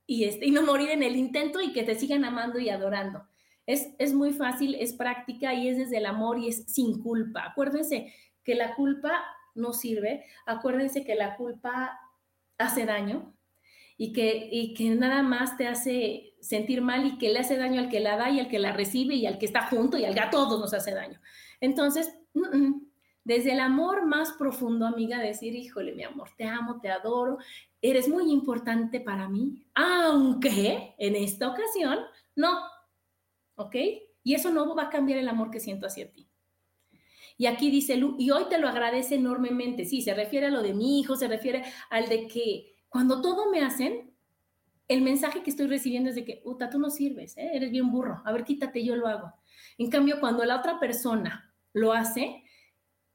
y, este, y no morir en el intento y que te sigan amando y adorando. Es, es muy fácil, es práctica y es desde el amor y es sin culpa. Acuérdense, que la culpa no sirve. Acuérdense que la culpa hace daño y que, y que nada más te hace sentir mal y que le hace daño al que la da y al que la recibe y al que está junto y al que a todos nos hace daño. Entonces, desde el amor más profundo, amiga, decir, híjole, mi amor, te amo, te adoro, eres muy importante para mí, aunque en esta ocasión no, ¿ok? Y eso no va a cambiar el amor que siento hacia ti. Y aquí dice Lu, y hoy te lo agradece enormemente. Sí, se refiere a lo de mi hijo, se refiere al de que cuando todo me hacen, el mensaje que estoy recibiendo es de que, Uta, tú no sirves, ¿eh? eres bien burro, a ver, quítate, yo lo hago. En cambio, cuando la otra persona lo hace,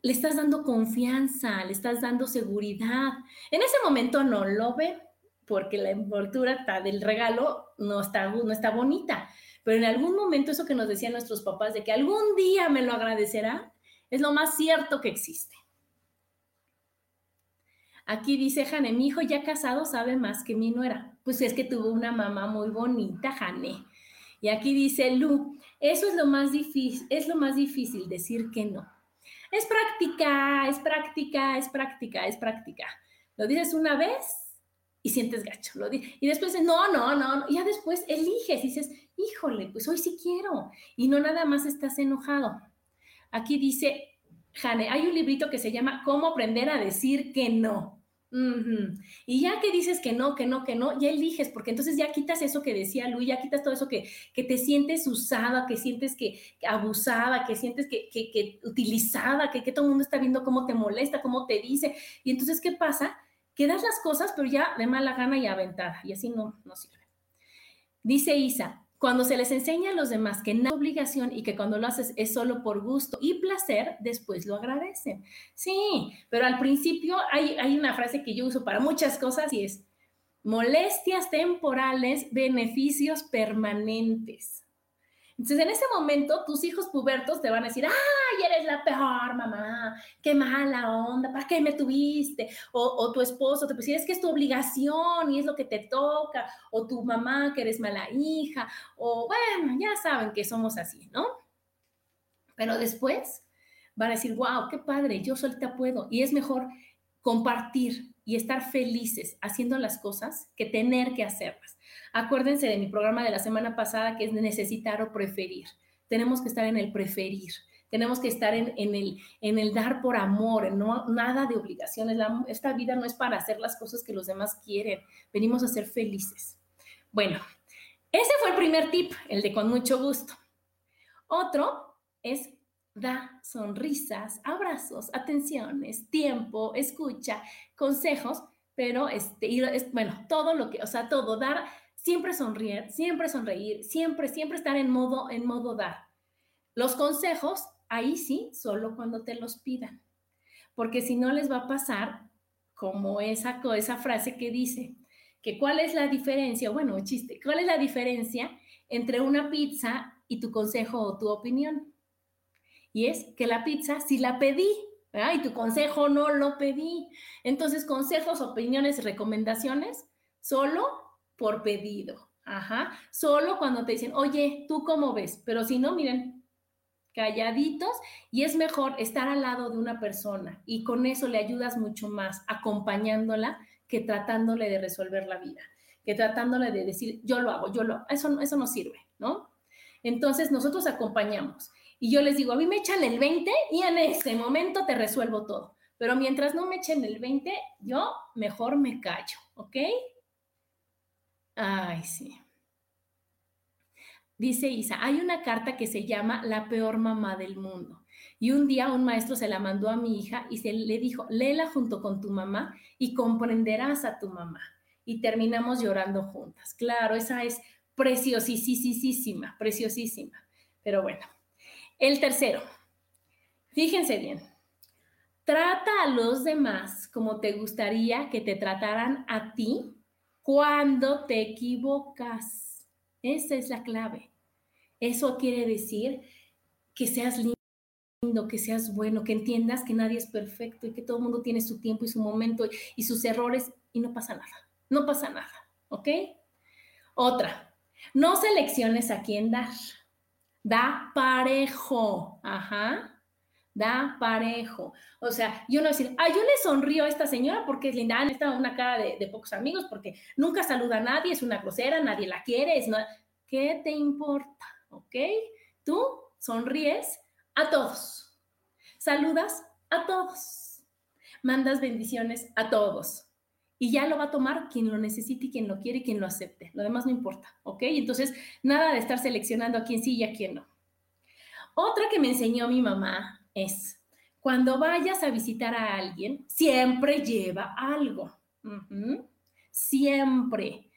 le estás dando confianza, le estás dando seguridad. En ese momento no lo ve, porque la envoltura del regalo no está, no está bonita. Pero en algún momento eso que nos decían nuestros papás de que algún día me lo agradecerá, es lo más cierto que existe. Aquí dice Jane, mi hijo ya casado sabe más que mi nuera. Pues es que tuvo una mamá muy bonita, Jane. Y aquí dice Lu, eso es lo más difícil, es lo más difícil decir que no. Es práctica, es práctica, es práctica, es práctica. Lo dices una vez y sientes gacho. Lo y después no, no, no. Ya después eliges y dices, híjole, pues hoy sí quiero. Y no nada más estás enojado. Aquí dice, Jane, hay un librito que se llama Cómo aprender a decir que no. Y ya que dices que no, que no, que no, ya eliges, porque entonces ya quitas eso que decía Luis, ya quitas todo eso que, que te sientes usada, que sientes que, abusada, que sientes que, que, utilizada, que, que todo el mundo está viendo cómo te molesta, cómo te dice. Y entonces, ¿qué pasa? Que das las cosas, pero ya de mala gana y aventada, y así no, no sirve. Dice Isa, cuando se les enseña a los demás que no es obligación y que cuando lo haces es solo por gusto y placer, después lo agradecen. Sí, pero al principio hay, hay una frase que yo uso para muchas cosas y es molestias temporales, beneficios permanentes. Entonces, en ese momento, tus hijos pubertos te van a decir, ay, eres la peor mamá, qué mala onda, ¿para qué me tuviste? O, tu esposo te puede es que es tu obligación y es lo que te toca, o tu mamá que eres mala hija, o bueno, ya saben que somos así, ¿no? Pero después van a decir, wow, qué padre, yo solita puedo. Y es mejor compartir y estar felices haciendo las cosas que tener que hacerlas. Acuérdense de mi programa de la semana pasada que es necesitar o preferir. Tenemos que estar en el preferir. Tenemos que estar en, el, en el dar por amor, no, nada de obligaciones. esta vida no es para hacer las cosas que los demás quieren. Venimos a ser felices. Bueno, ese fue el primer tip, el de con mucho gusto. Otro es da sonrisas, abrazos, atenciones, tiempo, escucha, consejos, pero este, bueno, todo lo que, o sea, todo, dar, siempre sonreír, siempre sonreír, siempre, siempre estar en modo, en modo dar. Los consejos, ahí sí, solo cuando te los pidan, porque si no les va a pasar como esa, esa frase que dice, que cuál es la diferencia, bueno, chiste, cuál es la diferencia entre una pizza y tu consejo o tu opinión. Y es que la pizza sí la pedí, y tu consejo no lo pedí. Entonces, consejos, opiniones, recomendaciones, solo por pedido. Ajá. Solo cuando te dicen, oye, ¿tú cómo ves? Pero si no, miren, calladitos y es mejor estar al lado de una persona y con eso le ayudas mucho más acompañándola que tratándole de resolver la vida, que tratándole de decir, yo lo hago, yo lo hago. Eso, eso no sirve, ¿no? Entonces nosotros acompañamos y yo les digo, a mí me echan el 20 y en ese momento te resuelvo todo. Pero mientras no me echen el 20, yo mejor me callo, ¿ok? Ay, sí. Dice Isa, hay una carta que se llama La peor mamá del mundo. Y un día un maestro se la mandó a mi hija y se le dijo, léela junto con tu mamá y comprenderás a tu mamá. Y terminamos llorando juntas. Claro, esa es preciosísima, preciosísima. Pero bueno, el tercero, fíjense bien, trata a los demás como te gustaría que te trataran a ti cuando te equivocas. Esa es la clave. Eso quiere decir que seas lindo, que seas bueno, que entiendas que nadie es perfecto y que todo el mundo tiene su tiempo y su momento y sus errores y no pasa nada. No pasa nada, ¿ok? Otra, no selecciones a quién dar da parejo, ajá, da parejo. O sea, yo no decir, ah, yo le sonrío a esta señora porque es linda, ah, está una cara de, pocos amigos, porque nunca saluda a nadie, es una grosera, nadie la quiere, es no... ¿qué te importa? ¿Ok? Tú sonríes a todos, saludas a todos, mandas bendiciones a todos y ya lo va a tomar quien lo necesite quien lo quiere quien lo acepte. Lo demás no importa, ¿ok? Entonces, nada de estar seleccionando a quién sí y a quién no. Otra que me enseñó mi mamá es, cuando vayas a visitar a alguien, siempre lleva algo. Siempre.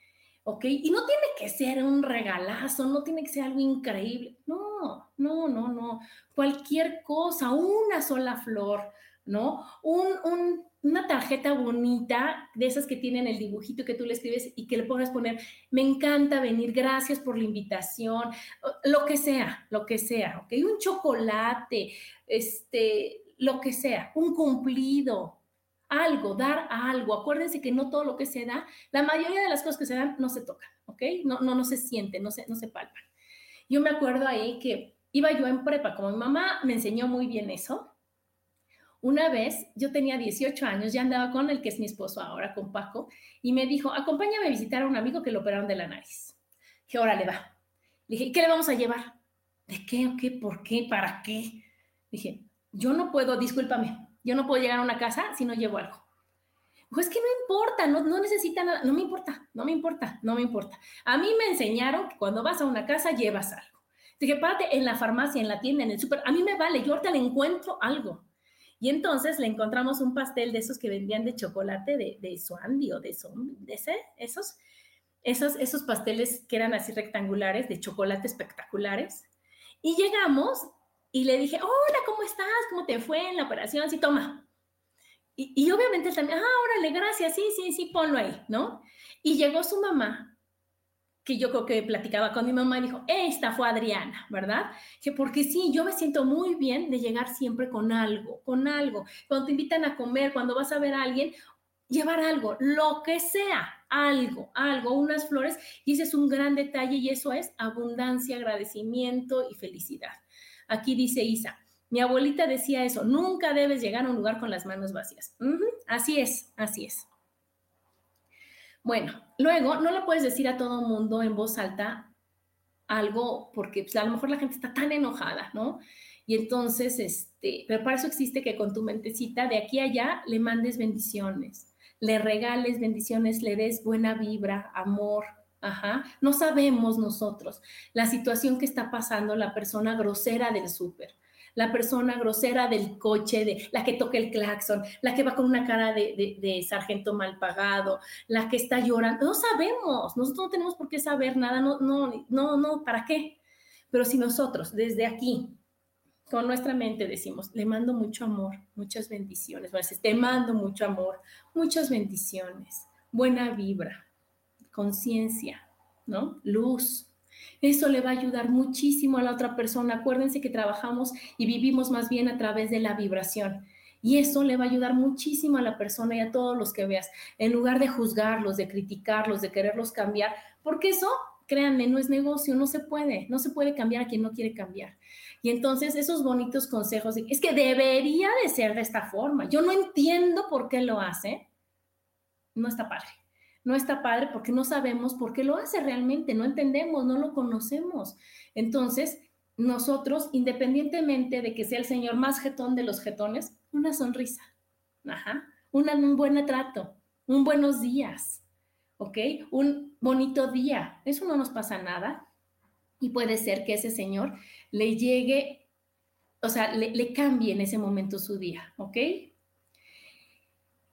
¿Ok? Y no tiene que ser un regalazo, no tiene que ser algo increíble. No, no, no, no. Cualquier cosa, una sola flor, ¿no? Un, un una tarjeta bonita, de esas que tienen el dibujito que tú le escribes y que le puedas poner, me encanta venir, gracias por la invitación, lo que sea, lo que sea, ¿ok? Un chocolate, este, lo que sea, un cumplido, algo, dar algo. Acuérdense que no todo lo que se da, la mayoría de las cosas que se dan no se tocan, ¿ok? No, no, no se sienten, no se, no se palpan. Yo me acuerdo ahí que iba yo en prepa, como mi mamá me enseñó muy bien eso, una vez yo tenía 18 años, ya andaba con el que es mi esposo ahora, con Paco, y me dijo, acompáñame a visitar a un amigo que lo operaron de la nariz. Dije, órale, va. Le dije, ¿qué le vamos a llevar? ¿De qué? ¿Qué? ¿Por qué? ¿Para qué? Dije, yo no puedo, discúlpame, yo no puedo llegar a una casa si no llevo algo. Pues que no importa, no, no necesita nada, no me importa, no me importa, no me importa. A mí me enseñaron que cuando vas a una casa llevas algo. Dije, párate en la farmacia, en la tienda, en el súper, a mí me vale, yo ahorita le encuentro algo. Y entonces le encontramos un pastel de esos que vendían de chocolate de, de Suandi o de, son, de ese, esos, esos, esos pasteles que eran así rectangulares, de chocolate espectaculares. Y llegamos y le dije, hola, ¿cómo estás? ¿Cómo te fue en la operación? Sí, toma. Y, y obviamente también, ah, órale, gracias, sí, sí, sí, ponlo ahí, ¿no? Y llegó su mamá que yo creo que platicaba con mi mamá y dijo, esta fue Adriana, ¿verdad? Que porque sí, yo me siento muy bien de llegar siempre con algo, con algo. Cuando te invitan a comer, cuando vas a ver a alguien, llevar algo, lo que sea, algo, algo, unas flores, y ese es un gran detalle y eso es abundancia, agradecimiento y felicidad. Aquí dice Isa, mi abuelita decía eso, nunca debes llegar a un lugar con las manos vacías. así es, así es. Bueno, luego no le puedes decir a todo mundo en voz alta algo porque pues, a lo mejor la gente está tan enojada, ¿no? Y entonces, este, pero para eso existe que con tu mentecita de aquí a allá le mandes bendiciones, le regales bendiciones, le des buena vibra, amor, Ajá. No sabemos nosotros la situación que está pasando la persona grosera del súper, la persona grosera del coche, de, la que toca el claxon, la que va con una cara de, de, sargento mal pagado, la que está llorando. No sabemos, nosotros no tenemos por qué saber nada, no, no, no, no, ¿para qué? Pero si nosotros desde aquí, con nuestra mente decimos, le mando mucho amor, muchas bendiciones, bueno, te mando mucho amor, muchas bendiciones, buena vibra, conciencia, ¿no? Luz, eso le va a ayudar muchísimo a la otra persona. Acuérdense que trabajamos y vivimos más bien a través de la vibración. Y eso le va a ayudar muchísimo a la persona y a todos los que veas, en lugar de juzgarlos, de criticarlos, de quererlos cambiar, porque eso, créanme, no es negocio, no se puede, no se puede cambiar a quien no quiere cambiar. Y entonces esos bonitos consejos, es que debería de ser de esta forma, yo no entiendo por qué lo hace, no está padre no está padre porque no sabemos por qué lo hace realmente, no entendemos, no lo conocemos. Entonces, nosotros, independientemente de que sea el señor más jetón de los jetones, una sonrisa, ajá, un buen trato, un buenos días, ¿ok? Un bonito día, eso no nos pasa nada. Y puede ser que ese señor le llegue, o sea, le, le cambie en ese momento su día, ¿ok?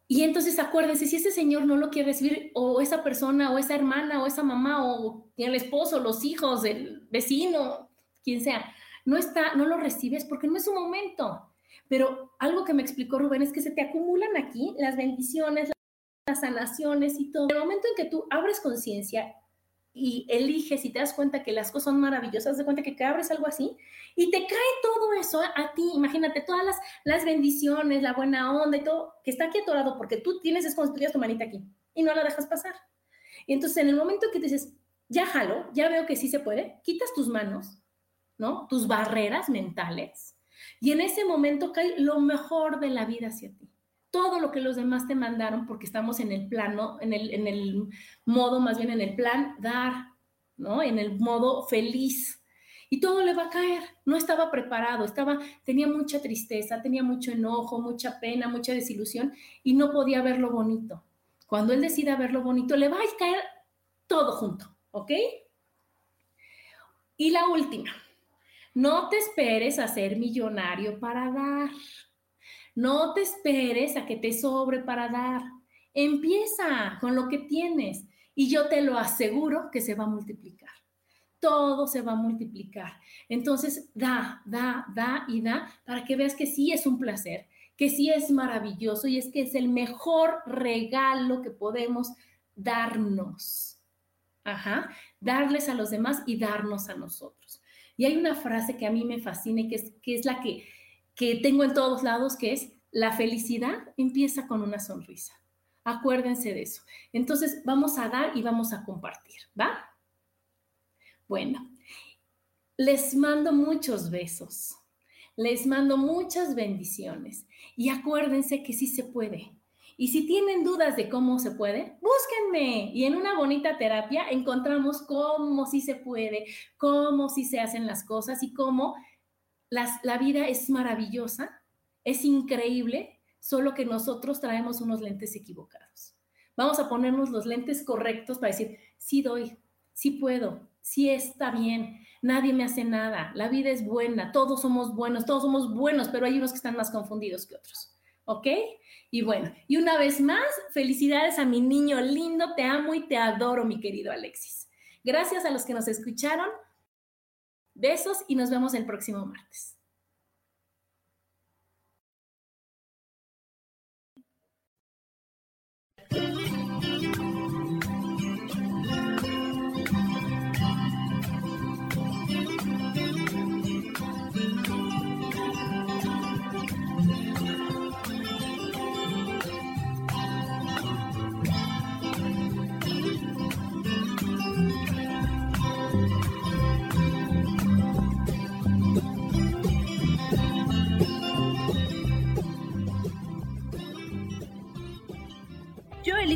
Y entonces acuérdense, si ese señor no lo quiere recibir, o esa persona, o esa hermana, o esa mamá, o el esposo, los hijos, el vecino, quien sea, no está, no lo recibes porque no es su momento. Pero algo que me explicó Rubén es que se te acumulan aquí las bendiciones, las sanaciones y todo. En el momento en que tú abres conciencia y eliges y te das cuenta que las cosas son maravillosas, de cuenta que abres algo así y te cae todo eso a ti. Imagínate todas las, las bendiciones, la buena onda y todo que está aquí atorado porque tú tienes, es como tu manita aquí y no la dejas pasar. Y entonces en el momento que te dices, ya jalo, ya veo que sí se puede, quitas tus manos, ¿no? Tus barreras mentales y en ese momento cae lo mejor de la vida hacia ti todo lo que los demás te mandaron, porque estamos en el plano, en el, en el modo, más bien en el plan dar, ¿no? En el modo feliz. Y todo le va a caer. No estaba preparado, estaba, tenía mucha tristeza, tenía mucho enojo, mucha pena, mucha desilusión y no podía ver lo bonito. Cuando él decida ver lo bonito, le va a caer todo junto, ¿ok? Y la última, no te esperes a ser millonario para dar. No te esperes a que te sobre para dar. Empieza con lo que tienes y yo te lo aseguro que se va a multiplicar. Todo se va a multiplicar. Entonces, da, da, da y da para que veas que sí es un placer, que sí es maravilloso y es que es el mejor regalo que podemos darnos. Ajá, darles a los demás y darnos a nosotros. Y hay una frase que a mí me fascina y que es, que es la que que tengo en todos lados, que es la felicidad empieza con una sonrisa. Acuérdense de eso. Entonces, vamos a dar y vamos a compartir, ¿va? Bueno, les mando muchos besos. Les mando muchas bendiciones. Y acuérdense que sí se puede. Y si tienen dudas de cómo se puede, búsquenme. Y en una bonita terapia encontramos cómo sí se puede, cómo sí se hacen las cosas y cómo la vida es maravillosa, es increíble, solo que nosotros traemos unos lentes equivocados. Vamos a ponernos los lentes correctos para decir, sí doy, sí puedo, sí está bien, nadie me hace nada, la vida es buena, todos somos buenos, todos somos buenos, pero hay unos que están más confundidos que otros. ¿Ok? Y bueno, y una vez más, felicidades a mi niño lindo, te amo y te adoro, mi querido Alexis. Gracias a los que nos escucharon. Besos y nos vemos el próximo martes.